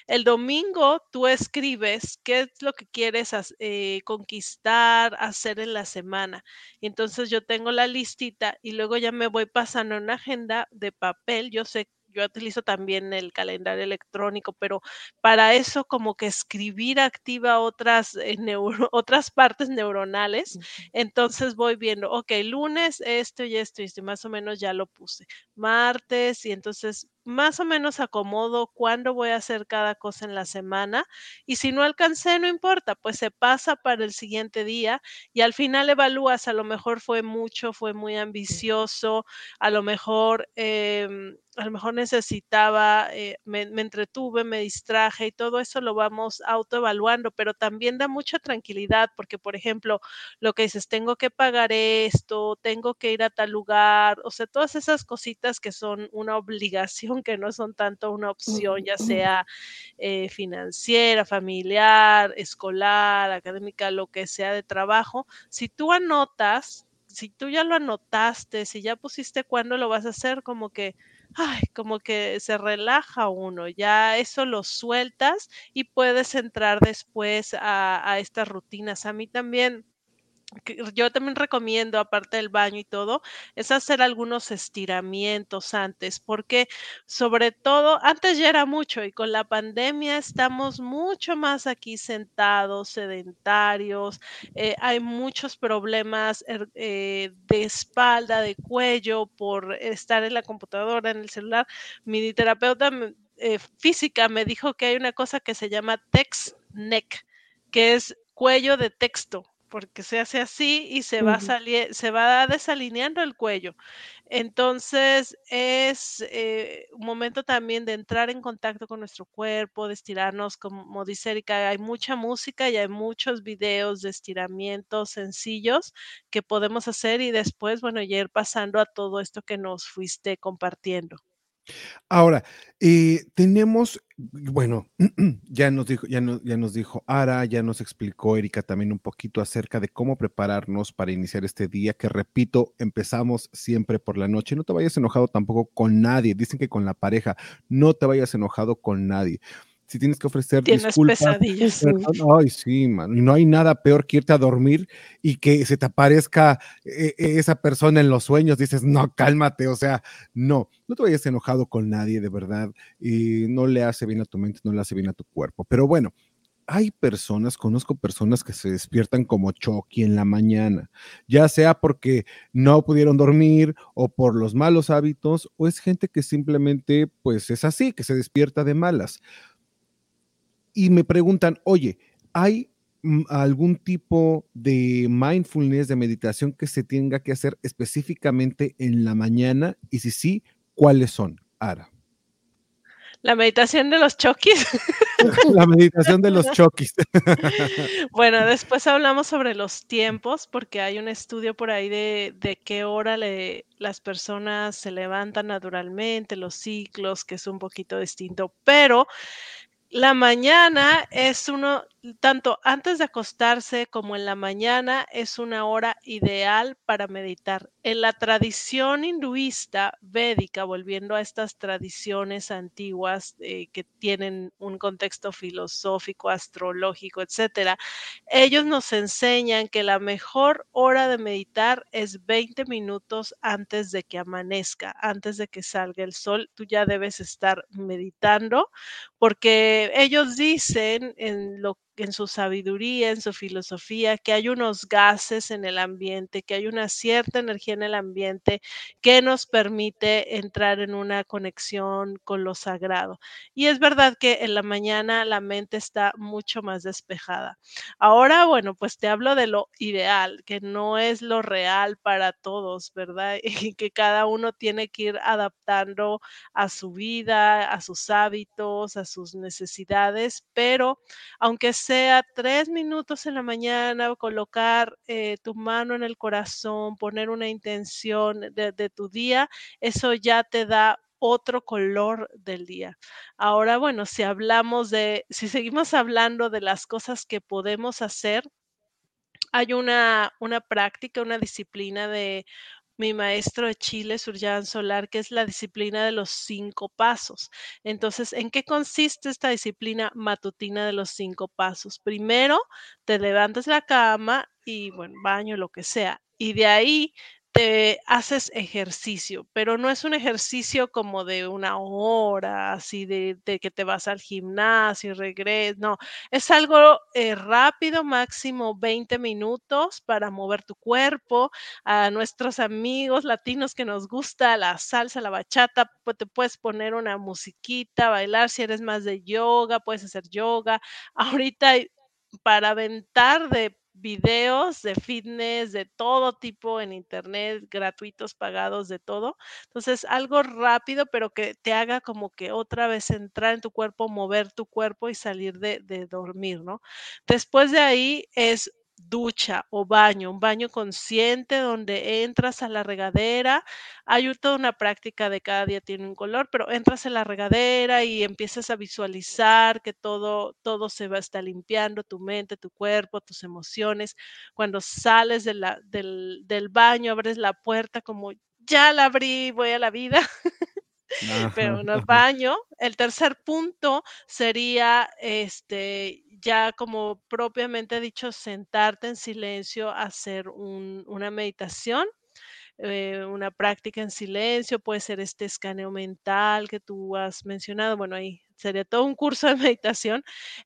D: El domingo tú escribes qué es lo que quieres eh, conquistar, hacer en la semana. Y entonces yo tengo la listita y luego ya me voy pasando una agenda de papel. Yo sé yo utilizo también el calendario electrónico, pero para eso como que escribir activa otras, eh, otras partes neuronales. Entonces voy viendo, ok, lunes esto y esto y esto, más o menos ya lo puse. Martes y entonces más o menos acomodo cuándo voy a hacer cada cosa en la semana y si no alcancé, no importa, pues se pasa para el siguiente día y al final evalúas, a lo mejor fue mucho, fue muy ambicioso, a lo mejor, em, a lo mejor necesitaba, eh, me, me, entretuve, me distraje y todo eso lo vamos autoevaluando, pero también da mucha tranquilidad porque, por ejemplo, lo que dices, tengo que pagar esto, tengo que ir a tal lugar, o sea, todas esas cositas que son una obligación que no son tanto una opción, ya sea eh, financiera, familiar, escolar, académica, lo que sea de trabajo, si tú anotas, si tú ya lo anotaste, si ya pusiste cuándo lo vas a hacer, como que, ay, como que se relaja uno, ya eso lo sueltas y puedes entrar después a, a estas rutinas. A mí también yo también recomiendo, aparte del baño y todo, es hacer algunos estiramientos antes, porque sobre todo, antes ya era mucho y con la pandemia estamos mucho más aquí sentados, sedentarios, eh, hay muchos problemas er, eh, de espalda, de cuello por estar en la computadora, en el celular. Mi terapeuta eh, física me dijo que hay una cosa que se llama text neck, que es cuello de texto porque se hace así y se va, se va desalineando el cuello. Entonces es eh, un momento también de entrar en contacto con nuestro cuerpo, de estirarnos, como dice Erika, hay mucha música y hay muchos videos de estiramientos sencillos que podemos hacer y después, bueno, ir pasando a todo esto que nos fuiste compartiendo.
B: Ahora, eh, tenemos, bueno, ya nos dijo, ya, ya nos dijo Ara, ya nos explicó Erika también un poquito acerca de cómo prepararnos para iniciar este día, que repito, empezamos siempre por la noche. No te vayas enojado tampoco con nadie. Dicen que con la pareja, no te vayas enojado con nadie si tienes que ofrecer
D: Tienes
B: disculpas.
D: pesadillas.
B: Ay, sí, man. Y no hay nada peor que irte a dormir y que se te aparezca eh, eh, esa persona en los sueños. Dices, no, cálmate. O sea, no, no te vayas enojado con nadie, de verdad. Y no le hace bien a tu mente, no le hace bien a tu cuerpo. Pero bueno, hay personas, conozco personas que se despiertan como Chucky en la mañana, ya sea porque no pudieron dormir o por los malos hábitos, o es gente que simplemente pues es así, que se despierta de malas y me preguntan, oye, ¿hay mm, algún tipo de mindfulness, de meditación que se tenga que hacer específicamente en la mañana? Y si sí, ¿cuáles son, Ara?
D: La meditación de los chokis.
B: La meditación de los chokis.
D: Bueno, después hablamos sobre los tiempos, porque hay un estudio por ahí de, de qué hora le, las personas se levantan naturalmente, los ciclos, que es un poquito distinto, pero la mañana es uno, tanto antes de acostarse como en la mañana, es una hora ideal para meditar. En la tradición hinduista védica, volviendo a estas tradiciones antiguas eh, que tienen un contexto filosófico, astrológico, etcétera, ellos nos enseñan que la mejor hora de meditar es 20 minutos antes de que amanezca, antes de que salga el sol. Tú ya debes estar meditando porque ellos dicen en lo en su sabiduría, en su filosofía, que hay unos gases en el ambiente, que hay una cierta energía en el ambiente que nos permite entrar en una conexión con lo sagrado. Y es verdad que en la mañana la mente está mucho más despejada. Ahora, bueno, pues te hablo de lo ideal, que no es lo real para todos, ¿verdad? Y que cada uno tiene que ir adaptando a su vida, a sus hábitos, a sus necesidades, pero aunque sea tres minutos en la mañana, colocar eh, tu mano en el corazón, poner una intención de, de tu día, eso ya te da otro color del día. Ahora, bueno, si hablamos de, si seguimos hablando de las cosas que podemos hacer, hay una, una práctica, una disciplina de mi maestro de Chile, Surjan Solar, que es la disciplina de los cinco pasos. Entonces, ¿en qué consiste esta disciplina matutina de los cinco pasos? Primero, te levantas la cama y, bueno, baño, lo que sea. Y de ahí haces ejercicio, pero no es un ejercicio como de una hora, así de, de que te vas al gimnasio y regresas, no, es algo eh, rápido, máximo 20 minutos para mover tu cuerpo. A nuestros amigos latinos que nos gusta la salsa, la bachata, pues te puedes poner una musiquita, bailar, si eres más de yoga, puedes hacer yoga. Ahorita para aventar de videos de fitness de todo tipo en internet, gratuitos, pagados, de todo. Entonces, algo rápido, pero que te haga como que otra vez entrar en tu cuerpo, mover tu cuerpo y salir de, de dormir, ¿no? Después de ahí es ducha o baño, un baño consciente donde entras a la regadera. Hay toda una práctica de cada día tiene un color, pero entras en la regadera y empiezas a visualizar que todo, todo se va a estar limpiando, tu mente, tu cuerpo, tus emociones. Cuando sales de la, del, del baño, abres la puerta como ya la abrí, voy a la vida. pero no baño. El tercer punto sería este ya como propiamente dicho, sentarte en silencio, hacer una meditación, eh, una práctica en silencio, puede ser este escaneo mental que tú has mencionado, bueno, ahí sería todo un curso de meditación.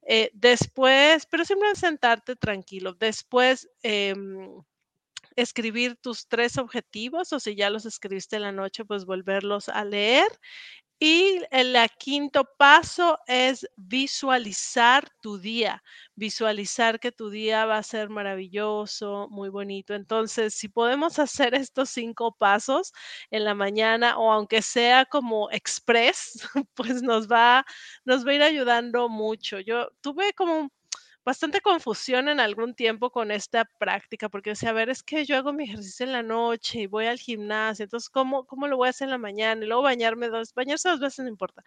D: Eh, después, pero siempre sentarte tranquilo. Después, em, escribir tus tres objetivos o si ya los escribiste en la noche, pues volverlos a leer y el quinto paso es visualizar tu día, visualizar que tu día va a ser maravilloso, muy bonito. Entonces, si podemos hacer estos cinco pasos en la mañana o aunque sea como express, pues nos va, nos va a ir ayudando mucho. Yo tuve como bastante confusión en algún tiempo con esta práctica, porque decía, a ver, es que yo hago mi ejercicio en la noche y voy al gimnasio, entonces, ¿cómo, cómo lo voy a hacer en la mañana? Y luego bañarme dos, bañarse dos veces no importa,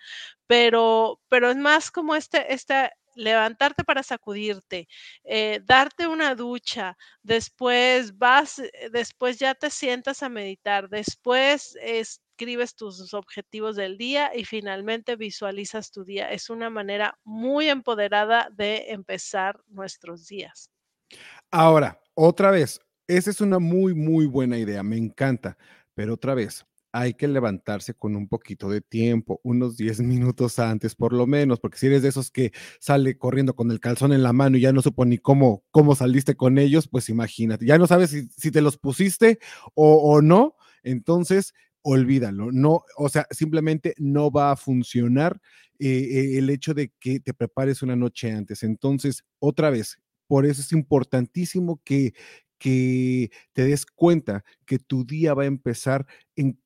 D: pero, pero es más como este, esta levantarte para sacudirte, eh, darte una ducha, después vas, eh, después ya te sientas a meditar, después es, escribes tus objetivos del día y finalmente visualizas tu día. Es una manera muy empoderada de empezar nuestros días.
B: Ahora, otra vez, esa es una muy, muy buena idea, me encanta, pero otra vez, hay que levantarse con un poquito de tiempo, unos 10 minutos antes por lo menos, porque si eres de esos que sale corriendo con el calzón en la mano y ya no supo ni cómo, cómo saliste con ellos, pues imagínate, ya no sabes si, te los pusiste o, o no, entonces olvídalo, no, o sea, simplemente no va a funcionar eh, el hecho de que te prepares una noche antes. Entonces, otra vez, por eso es importantísimo que, que te des cuenta que tu día va a empezar en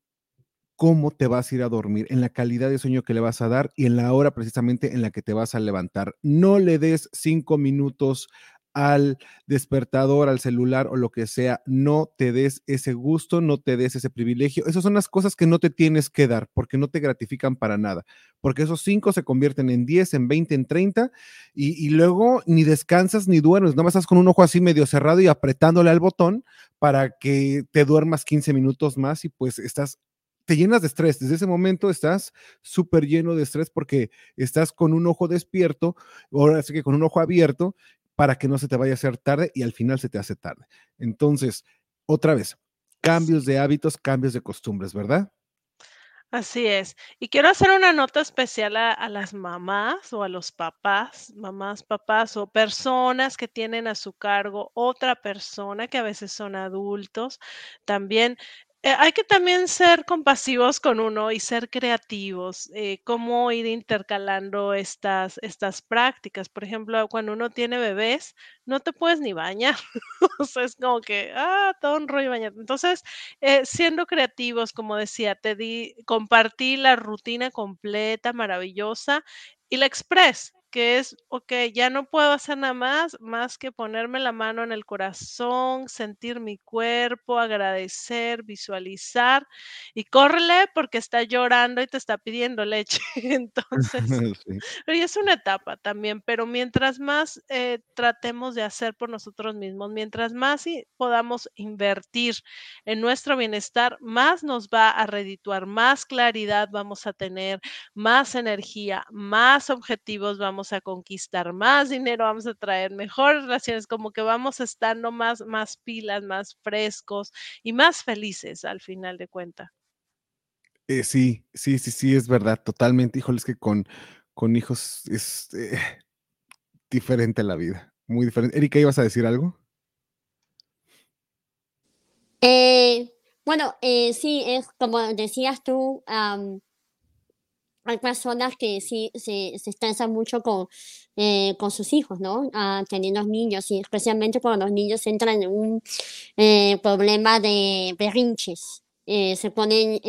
B: cómo te vas a ir a dormir, en la calidad de sueño que le vas a dar y en la hora precisamente en la que te vas a levantar. No le des cinco minutos al despertador, al celular o lo que sea, no te des ese gusto, no te des ese privilegio. Esas son las cosas que no te tienes que dar porque no te gratifican para nada, porque esos cinco se convierten en 10, en 20, en 30 y, luego ni descansas ni duermes, nada más estás con un ojo así medio cerrado y apretándole al botón para que te duermas 15 minutos más y pues estás te llenas de estrés. Desde ese momento estás súper lleno de estrés porque estás con un ojo despierto, ahora sí que con un ojo abierto para que no se te vaya a hacer tarde y al final se te hace tarde. Entonces, otra vez, cambios de hábitos, cambios de costumbres, ¿verdad?
D: Así es. Y quiero hacer una nota especial a, a las mamás o a los papás, mamás, papás o personas que tienen a su cargo otra persona que a veces son adultos. También eh, hay que también ser compasivos con uno y ser creativos, eh, cómo ir intercalando estas, estas prácticas. Por ejemplo, cuando uno tiene bebés, no te puedes ni bañar. o es como que, ah, todo un rollo bañar. Entonces, eh, siendo creativos, como decía, te di, compartí la rutina completa, maravillosa, y la express que es, ok, ya no puedo hacer nada más, más que ponerme la mano en el corazón, sentir mi cuerpo, agradecer, visualizar y córrele porque está llorando y te está pidiendo leche. Entonces,
B: Sí.
D: y es una etapa también, pero mientras más eh, tratemos de hacer por nosotros mismos, mientras más i- podamos invertir en nuestro bienestar, más nos va a redituar, más claridad vamos a tener, más energía, más objetivos vamos a conquistar, más dinero vamos a traer, mejores relaciones, como que vamos estando más, más pilas, más frescos y más felices al final de cuentas.
B: Eh, sí, sí, sí, sí, es verdad, totalmente. Híjole, es que con, con hijos es eh, diferente la vida, muy diferente. Erika, ¿ibas a decir algo?
C: Eh, bueno, eh, sí, es como decías tú, hay personas que sí se, se estresan mucho con, eh, con sus hijos, ¿no? Ah, teniendo niños, y especialmente cuando los niños entran en un eh, problema de berrinches, eh, se ponen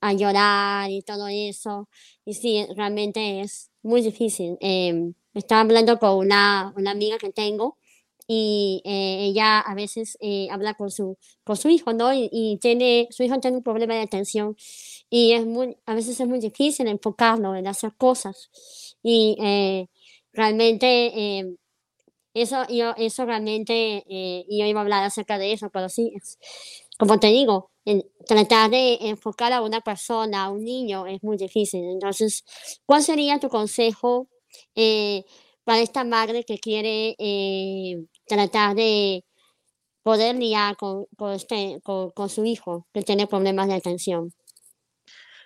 C: a llorar y todo eso, y sí, realmente es muy difícil. Em, estaba hablando con una, una amiga que tengo y eh, ella a veces eh, habla con su, con su hijo, ¿no? Y, y tiene, su hijo tiene un problema de atención y es muy, a veces es muy difícil enfocarlo en hacer cosas. Y eh, realmente eh, eso, yo, eso realmente, eh, yo iba a hablar acerca de eso, pero sí, es, como te digo, en- tratar de enfocar a una persona, a un niño, es muy difícil. Entonces, ¿cuál sería tu consejo eh, para esta madre que quiere eh, tratar de poder lidiar con, con, este, con, con su hijo que tiene problemas de atención?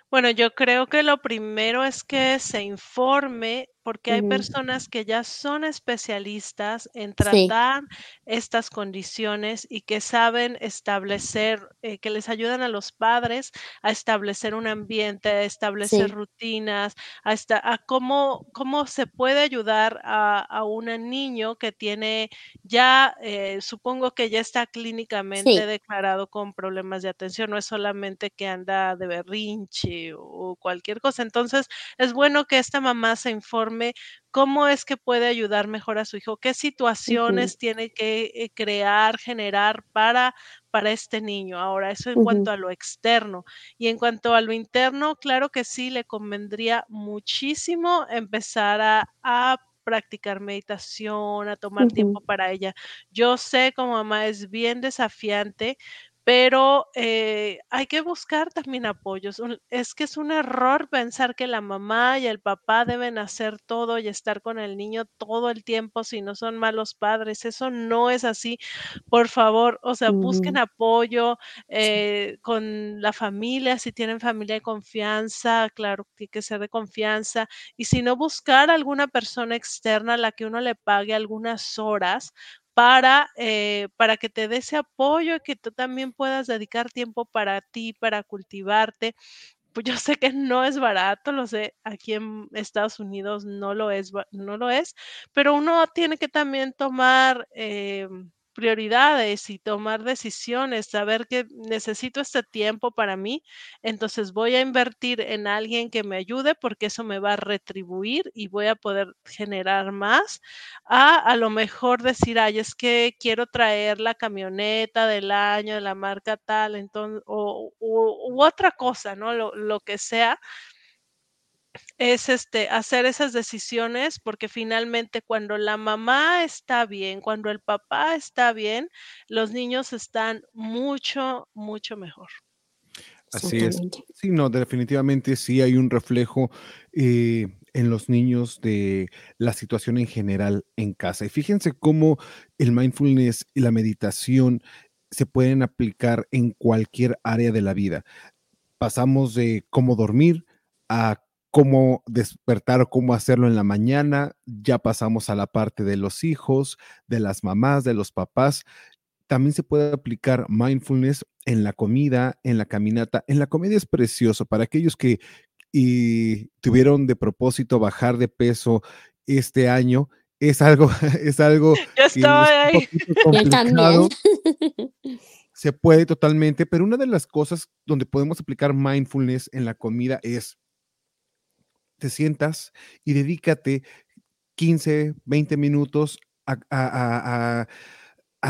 D: Bueno, yo creo que lo primero es que se informe, porque hay personas que ya son especialistas en
C: Sí,
D: tratar estas condiciones y que saben establecer, eh, que les ayudan a los padres a establecer un ambiente, a establecer
C: sí,
D: rutinas, a, esta- a cómo, cómo se puede ayudar a, a un niño que tiene ya, eh, supongo que ya está clínicamente
C: sí.
D: declarado con problemas de atención, no es solamente que anda de berrinche o cualquier cosa. Entonces, es bueno que esta mamá se informe cómo es que puede ayudar mejor a su hijo, qué situaciones tiene que eh, crear, generar para, para este niño. Ahora, eso en cuanto a lo externo. Y en cuanto a lo interno, claro que sí, le convendría muchísimo empezar a, a practicar meditación, a tomar tiempo para ella. Yo sé como mamá es bien desafiante, pero eh, hay que buscar también apoyos. Es que es un error pensar que la mamá y el papá deben hacer todo y estar con el niño todo el tiempo si no son malos padres. Eso no es así. Por favor, o sea, busquen apoyo
C: sí,
D: eh, con la familia, si tienen familia de confianza, claro, tiene que ser de confianza. Y si no, buscar alguna persona externa a la que uno le pague algunas horas para, eh, para que te dé ese apoyo y que tú también puedas dedicar tiempo para ti, para cultivarte. pues yo sé que no es barato, lo sé, aquí en Estados Unidos no lo es, no lo es, pero uno tiene que también tomar em, prioridades y tomar decisiones, saber que necesito este tiempo para mí, entonces voy a invertir en alguien que me ayude porque eso me va a retribuir y voy a poder generar más a a lo mejor decir, ay, es que quiero traer la camioneta del año de la marca tal, entonces, o, u otra cosa, ¿no? Lo, lo que sea, es, este, hacer esas decisiones, porque finalmente cuando la mamá está bien, cuando el papá está bien, los niños están mucho, mucho mejor.
B: Así es. Sí, no, definitivamente sí hay un reflejo eh, en los niños de la situación en general en casa. Y fíjense cómo el mindfulness y la meditación se pueden aplicar en cualquier área de la vida. Pasamos de cómo dormir a cómo despertar o cómo hacerlo en la mañana, ya pasamos a la parte de los hijos, de las mamás, de los papás. También se puede aplicar mindfulness en la comida, en la caminata. En la comida es precioso para aquellos que tuvieron de propósito bajar de peso este año. Es algo, es algo.
D: Yo estoy ahí.
B: Se puede totalmente, pero una de las cosas donde podemos aplicar mindfulness en la comida es te sientas y dedícate 15, 20 minutos a,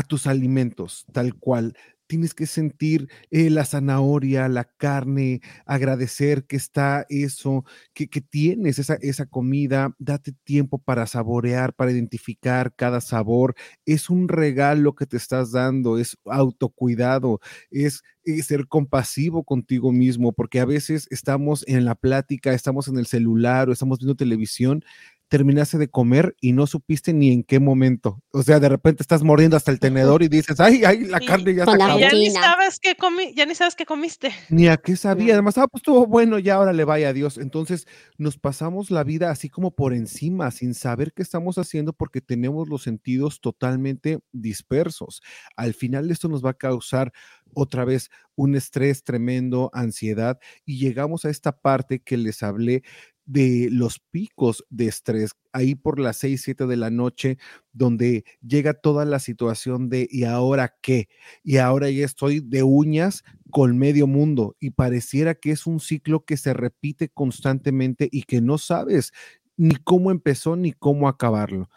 B: tus alimentos, tal cual tienes que sentir eh, la zanahoria, la carne, agradecer que está eso, que, tienes esa, esa comida, date tiempo para saborear, para identificar cada sabor. Es un regalo que te estás dando, es autocuidado, es, es eh, ser compasivo contigo mismo, porque a veces estamos en la plática, estamos en el celular o estamos viendo televisión terminaste de comer y no supiste ni en qué momento. O sea, de repente estás mordiendo hasta el tenedor y dices, ay, ay, la carne ya se acabó.
D: Ya ni sabes qué comi ya ni sabes qué comiste.
B: Ni a qué sabía. Además, ah, pues estuvo bueno, ya ahora le vaya a Dios. Entonces, nos pasamos la vida así como por encima, sin saber qué estamos haciendo porque tenemos los sentidos totalmente dispersos. Al final, esto nos va a causar otra vez un estrés tremendo, ansiedad, y llegamos a esta parte que les hablé de los picos de estrés, ahí por las 6, 7 de la noche, donde llega toda la situación de ¿y ahora qué? Y ahora ya estoy de uñas con medio mundo y pareciera que es un ciclo que se repite constantemente y que no sabes ni cómo empezó ni cómo acabarlo.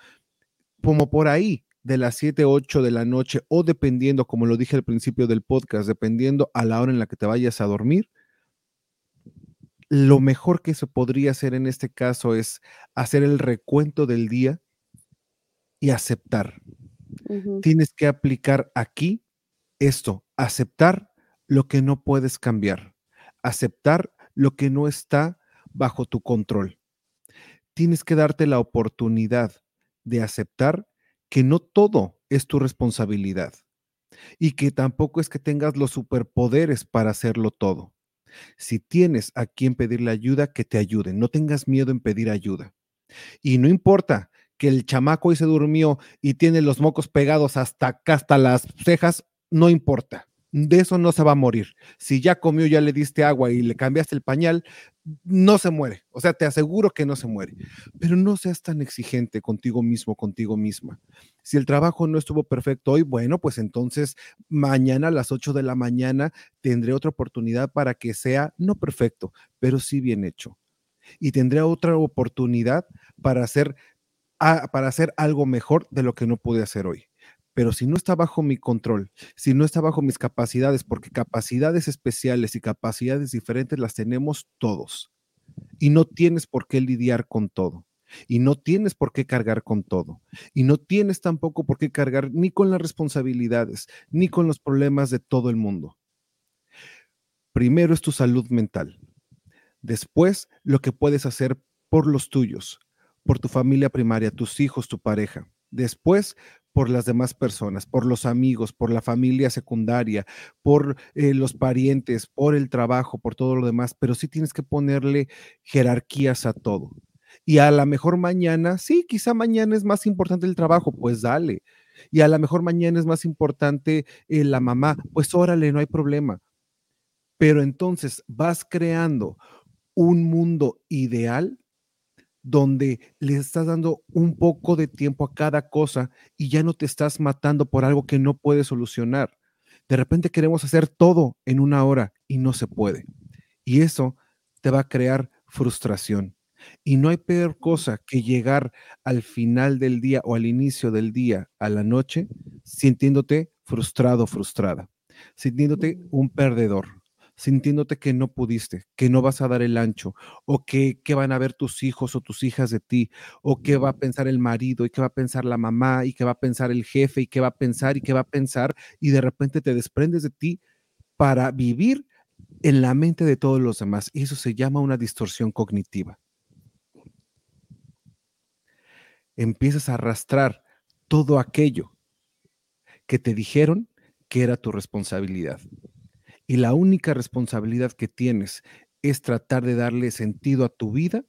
B: Como por ahí, de las 7, 8 de la noche o dependiendo, como lo dije al principio del podcast, dependiendo a la hora en la que te vayas a dormir, lo mejor que se podría hacer en este caso es hacer el recuento del día y aceptar. Tienes que aplicar aquí esto, aceptar lo que no puedes cambiar, aceptar lo que no está bajo tu control. Tienes que darte la oportunidad de aceptar que no todo es tu responsabilidad y que tampoco es que tengas los superpoderes para hacerlo todo. Si tienes a quien pedirle ayuda, que te ayuden. No tengas miedo en pedir ayuda. Y no importa que el chamaco hoy se durmió y tiene los mocos pegados hasta hasta las cejas, no importa de eso no se va a morir. Si ya comió, ya le diste agua y le cambiaste el pañal, no se muere. O sea, te aseguro que no se muere. Pero no seas tan exigente contigo mismo, contigo misma. Si el trabajo no estuvo perfecto hoy, bueno, pues entonces mañana a las 8 de la mañana tendré otra oportunidad para que sea no perfecto, pero sí bien hecho. Y tendré otra oportunidad para hacer, ah, para hacer algo mejor de lo que no pude hacer hoy pero si no está bajo mi control, si no está bajo mis capacidades, porque capacidades especiales y capacidades diferentes las tenemos todos, y no tienes por qué lidiar con todo. Y no tienes por qué cargar con todo. Y no tienes tampoco por qué cargar ni con las responsabilidades, ni con los problemas de todo el mundo. Primero es tu salud mental. Después, lo que puedes hacer por los tuyos, por tu familia primaria, tus hijos, tu pareja. Después, por las demás personas, por los amigos, por la familia secundaria, por eh, los parientes, por el trabajo, por todo lo demás, pero sí tienes que ponerle jerarquías a todo. Y a la mejor mañana, sí, quizá mañana es más importante el trabajo, pues dale. Y a la mejor mañana es más importante eh, la mamá, pues órale, no hay problema. pero entonces vas creando un mundo ideal donde le estás dando un poco de tiempo a cada cosa y ya no te estás matando por algo que no puedes solucionar. De repente queremos hacer todo en una hora y no se puede. Y eso te va a crear frustración. Y no hay peor cosa que llegar al final del día o al inicio del día, a la noche, sintiéndote frustrado, frustrada, sintiéndote un perdedor, sintiéndote que no pudiste, que no vas a dar el ancho, o que, van a ver tus hijos o tus hijas de ti, o qué va a pensar el marido, y qué va a pensar la mamá, y qué va a pensar el jefe, y qué va a pensar, y qué va a pensar, y de repente te desprendes de ti para vivir en la mente de todos los demás. Y eso se llama una distorsión cognitiva. Empiezas a arrastrar todo aquello que te dijeron que era tu responsabilidad y la única responsabilidad que tienes es tratar de darle sentido a tu vida,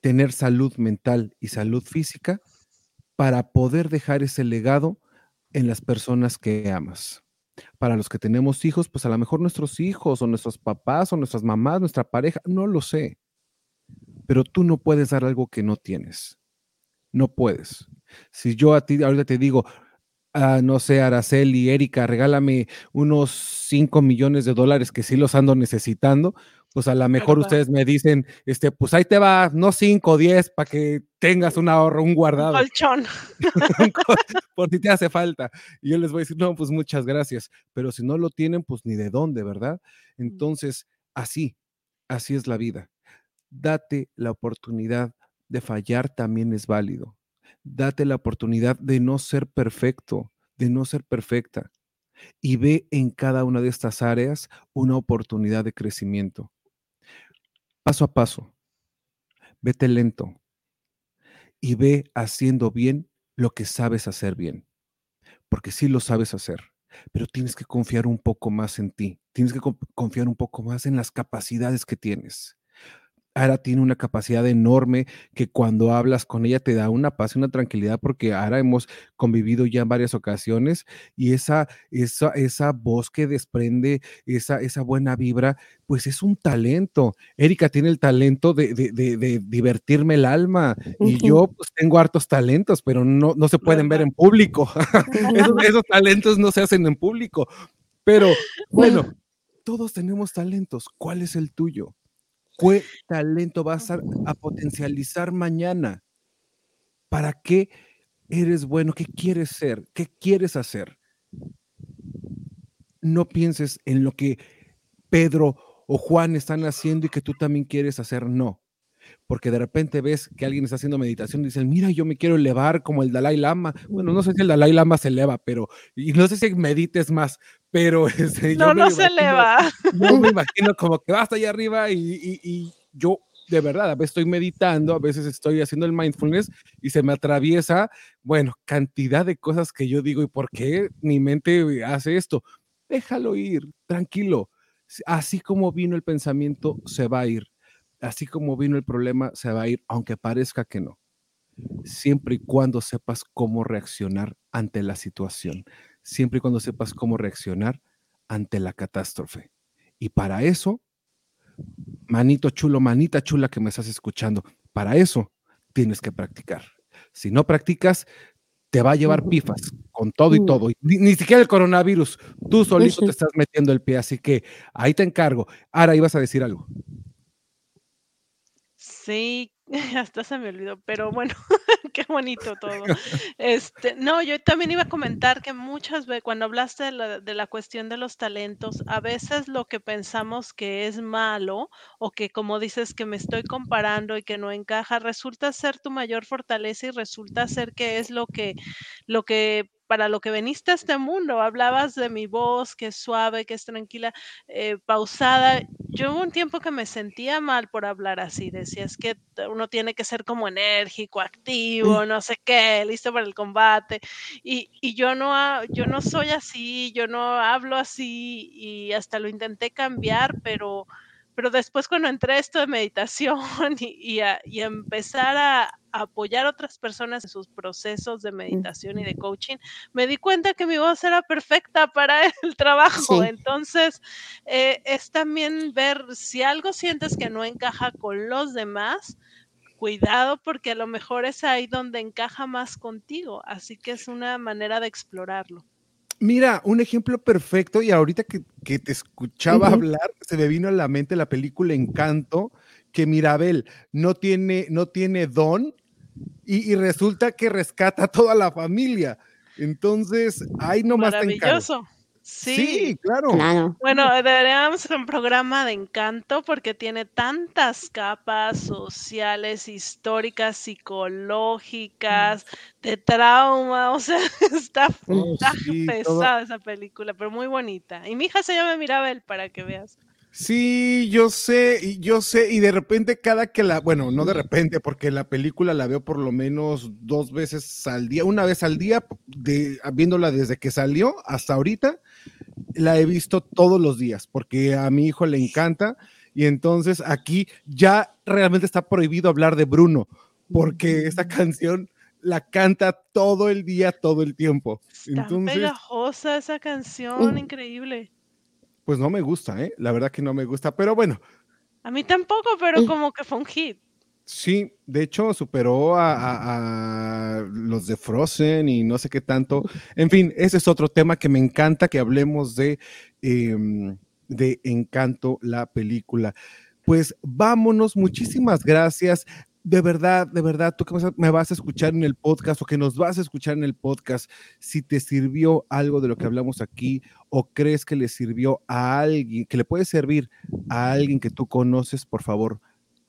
B: tener salud mental y salud física para poder dejar ese legado en las personas que amas. Para los que tenemos hijos, pues a lo mejor nuestros hijos o nuestros papás o nuestras mamás, nuestra pareja, no lo sé. Pero tú no puedes dar algo que no tienes. No puedes. Si yo a ti ahorita te digo, no sé, Araceli, Erika, regálame unos 5 millones de dólares que sí los ando necesitando, pues a lo mejor ustedes me dicen, este, pues ahí te va, no 5, 10, para que tengas un ahorro, un guardado.
D: colchón.
B: Por si te hace falta. Y yo les voy a decir, no, pues muchas gracias. Pero si no lo tienen, pues ni de dónde, ¿verdad? Entonces, así, así es la vida. Date la oportunidad de fallar, también es válido date la oportunidad de no ser perfecto, de no ser perfecta. Y ve en cada una de estas áreas una oportunidad de crecimiento. Paso a paso. Vete lento. Y ve haciendo bien lo que sabes hacer bien. Porque sí lo sabes hacer, pero tienes que confiar un poco más en ti. Tienes que confiar un poco más en las capacidades que tienes. Ara tiene una capacidad enorme que cuando hablas con ella te da una paz y una tranquilidad porque Ara hemos convivido ya en varias ocasiones y esa, esa, esa voz que desprende, esa, esa buena vibra, pues es un talento. Erika tiene el talento de, divertirme el alma y yo pues tengo hartos talentos, pero no, no se pueden ver en público. esos, esos talentos no se hacen en público. Pero bueno, todos tenemos talentos. ¿Cuál es el tuyo? ¿Qué talento vas a, a potencializar mañana? ¿Para qué eres bueno? ¿Qué quieres ser? ¿Qué quieres hacer? No pienses en lo que Pedro o Juan están haciendo y que tú también quieres hacer. No porque de repente ves que alguien está haciendo meditación y dicen, mira, yo me quiero elevar como el Dalai Lama. Bueno, no sé si el Dalai Lama se eleva, pero, y no sé si medites más, pero...
D: Este, no, no se eleva.
B: No me imagino como que va hasta allá arriba y, y yo de verdad, a veces estoy meditando, a veces estoy haciendo el mindfulness y se me atraviesa, bueno, cantidad de cosas que yo digo, ¿y por qué mi mente hace esto? Déjalo ir, tranquilo. Así como vino el pensamiento, se va a ir así como vino el problema, se va a ir, aunque parezca que no. Siempre y cuando sepas cómo reaccionar ante la situación, siempre y cuando sepas cómo reaccionar ante la catástrofe. Y para eso, manito chulo, manita chula que me estás escuchando, para eso tienes que practicar. Si no practicas, te va a llevar pifas con todo y todo. Ni, siquiera el coronavirus. Tú solito te estás metiendo el pie, así que ahí te encargo. Ahora ibas a decir algo.
D: Sí, hasta se me olvidó, pero bueno, qué bonito todo. Este, no, yo también iba a comentar que muchas veces, cuando hablaste de la, de la cuestión de los talentos, a veces lo que pensamos que es malo o que como dices que me estoy comparando y que no encaja, resulta ser tu mayor fortaleza y resulta ser que es lo que, lo que para lo que veniste a este mundo. Hablabas de mi voz, que es suave, que es tranquila, eh, pausada. Yo hubo un tiempo que me sentía mal por hablar así. Decías que uno tiene que ser como enérgico, activo, no sé qué, listo para el combate. Y, y yo, no, yo no soy así, yo no hablo así y hasta lo intenté cambiar, pero pero después cuando entré a esto de meditación y, a, empezar a, apoyar a otras personas en sus procesos de meditación y de coaching, me di cuenta que mi voz era perfecta para el trabajo. Entonces, eh, es también ver si algo sientes que no encaja con los demás, cuidado porque a lo mejor es ahí donde encaja más contigo. Así que es una manera de explorarlo.
B: Mira, un ejemplo perfecto, y ahorita que, te escuchaba hablar, se me vino a la mente la película Encanto, que Mirabel no tiene, no tiene don, y, resulta que rescata a toda la familia. Entonces, ahí nomás
D: Maravilloso.
B: Sí, claro.
D: Bueno, deberíamos hacer un programa de encanto porque tiene tantas capas sociales, históricas, psicológicas, de trauma, o sea, está, oh, pesada esa película, pero muy bonita. Y mi hija se llama Mirabel, para que veas.
B: Sí, yo sé, y yo sé, y de repente cada que la, bueno, no de repente, porque la película la veo por lo menos dos veces al día, una vez al día, de, viéndola desde que salió hasta ahorita, la he visto todos los días, porque a mi hijo le encanta, y entonces aquí ya realmente está prohibido hablar de Bruno, porque esta canción la canta todo el día, todo el tiempo.
D: Está pegajosa esa canción, increíble
B: pues no me gusta, ¿eh? La verdad que no me gusta, pero bueno.
D: A mí tampoco, pero como que fue un hit.
B: Sí, de hecho superó a, los de Frozen y no sé qué tanto. En fin, ese es otro tema que me encanta que hablemos de, em, de Encanto, la película. Pues vámonos, muchísimas gracias de verdad, de verdad, tú que me vas a escuchar en el podcast o que nos vas a escuchar en el podcast, si te sirvió algo de lo que hablamos aquí o crees que le sirvió a alguien, que le puede servir a alguien que tú conoces, por favor,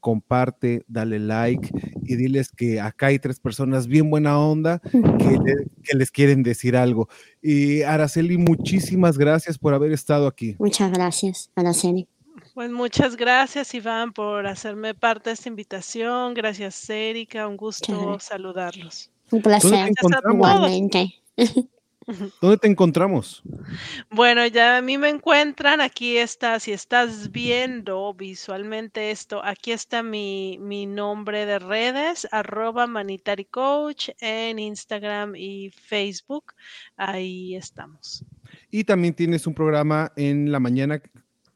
B: comparte, dale like y diles que acá hay tres personas bien buena onda que, les quieren decir algo. Y Araceli, muchísimas gracias por haber estado aquí.
C: Muchas gracias, Araceli.
D: Pues muchas gracias, Iván, por hacerme parte de esta invitación. Gracias, Erika. Un gusto saludarlos.
C: Un placer.
B: ¿Dónde te encontramos?
D: Bueno, ya a mí me encuentran, aquí está, si estás viendo visualmente esto, aquí está mi, mi nombre de redes, arroba Manitari Coach en Instagram y Facebook. Ahí estamos.
B: Y también tienes un programa en la mañana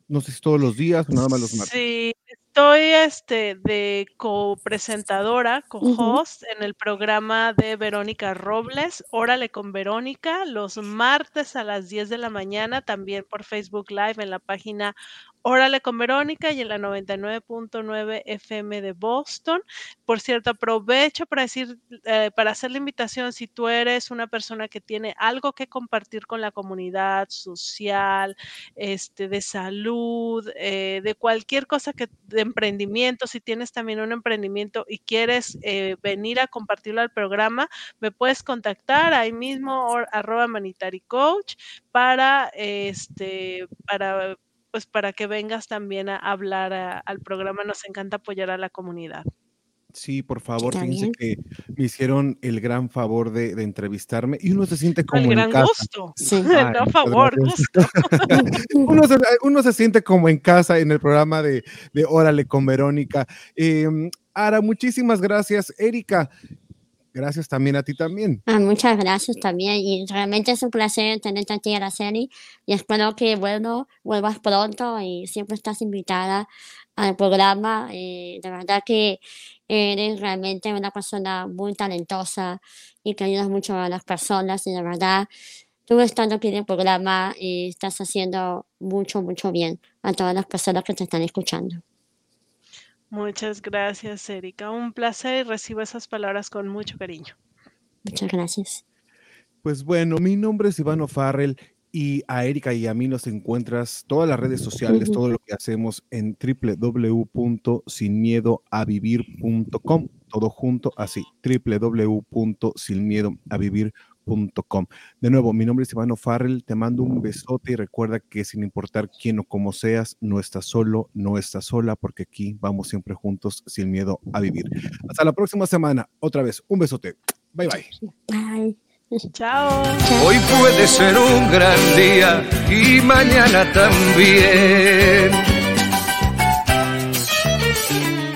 B: no sé si todos los días o nada más los martes.
D: Sí, estoy este, de copresentadora, co-host en el programa de Verónica Robles, Órale con Verónica, los martes a las 10 de la mañana, también por Facebook Live en la página Órale con Verónica y en la 99.9 FM de Boston. Por cierto, aprovecho para decir, eh, para hacer la invitación, si tú eres una persona que tiene algo que compartir con la comunidad social, este, de salud, eh, de cualquier cosa que de emprendimiento, si tienes también un emprendimiento y quieres eh, venir a compartirlo al programa, me puedes contactar ahí mismo, arroba manitari coach, para este, para pues para que vengas también a hablar al programa. Nos encanta apoyar a la comunidad.
B: Sí, por favor, fíjense que me hicieron el gran favor de, entrevistarme y uno se siente como el
D: gran gusto. Sí. no, favor, gusto.
B: uno, se, siente como en casa en el programa de, de Órale con Verónica. Eh, Ara, muchísimas gracias. Erika, Gracias también a ti también.
C: Ah, muchas gracias también. Y realmente es un placer tenerte aquí serie. Y espero que, bueno, vuelvas pronto y siempre estás invitada al programa. Eh, de verdad que eres realmente una persona muy talentosa y que ayudas mucho a las personas. Y de verdad, tú estando aquí en el programa y estás haciendo mucho, mucho bien a todas las personas que te están escuchando.
D: Muchas gracias, Erika. Un placer y recibo esas palabras con mucho cariño.
C: Muchas gracias.
B: Pues bueno, mi nombre es Ivano Farrell y a Erika y a mí nos encuentras todas las redes sociales, todo lo que hacemos en www.sinmiedoavivir.com, todo junto así, www.sinmiedoavivir.com de nuevo, mi nombre es Ivano Farrell, te mando un besote y recuerda que sin importar quién o cómo seas, no estás solo, no estás sola, porque aquí vamos siempre juntos sin miedo a vivir. Hasta la próxima semana, otra vez, un besote. Bye bye.
C: Bye.
D: Chao.
E: Hoy puede ser un gran día y mañana también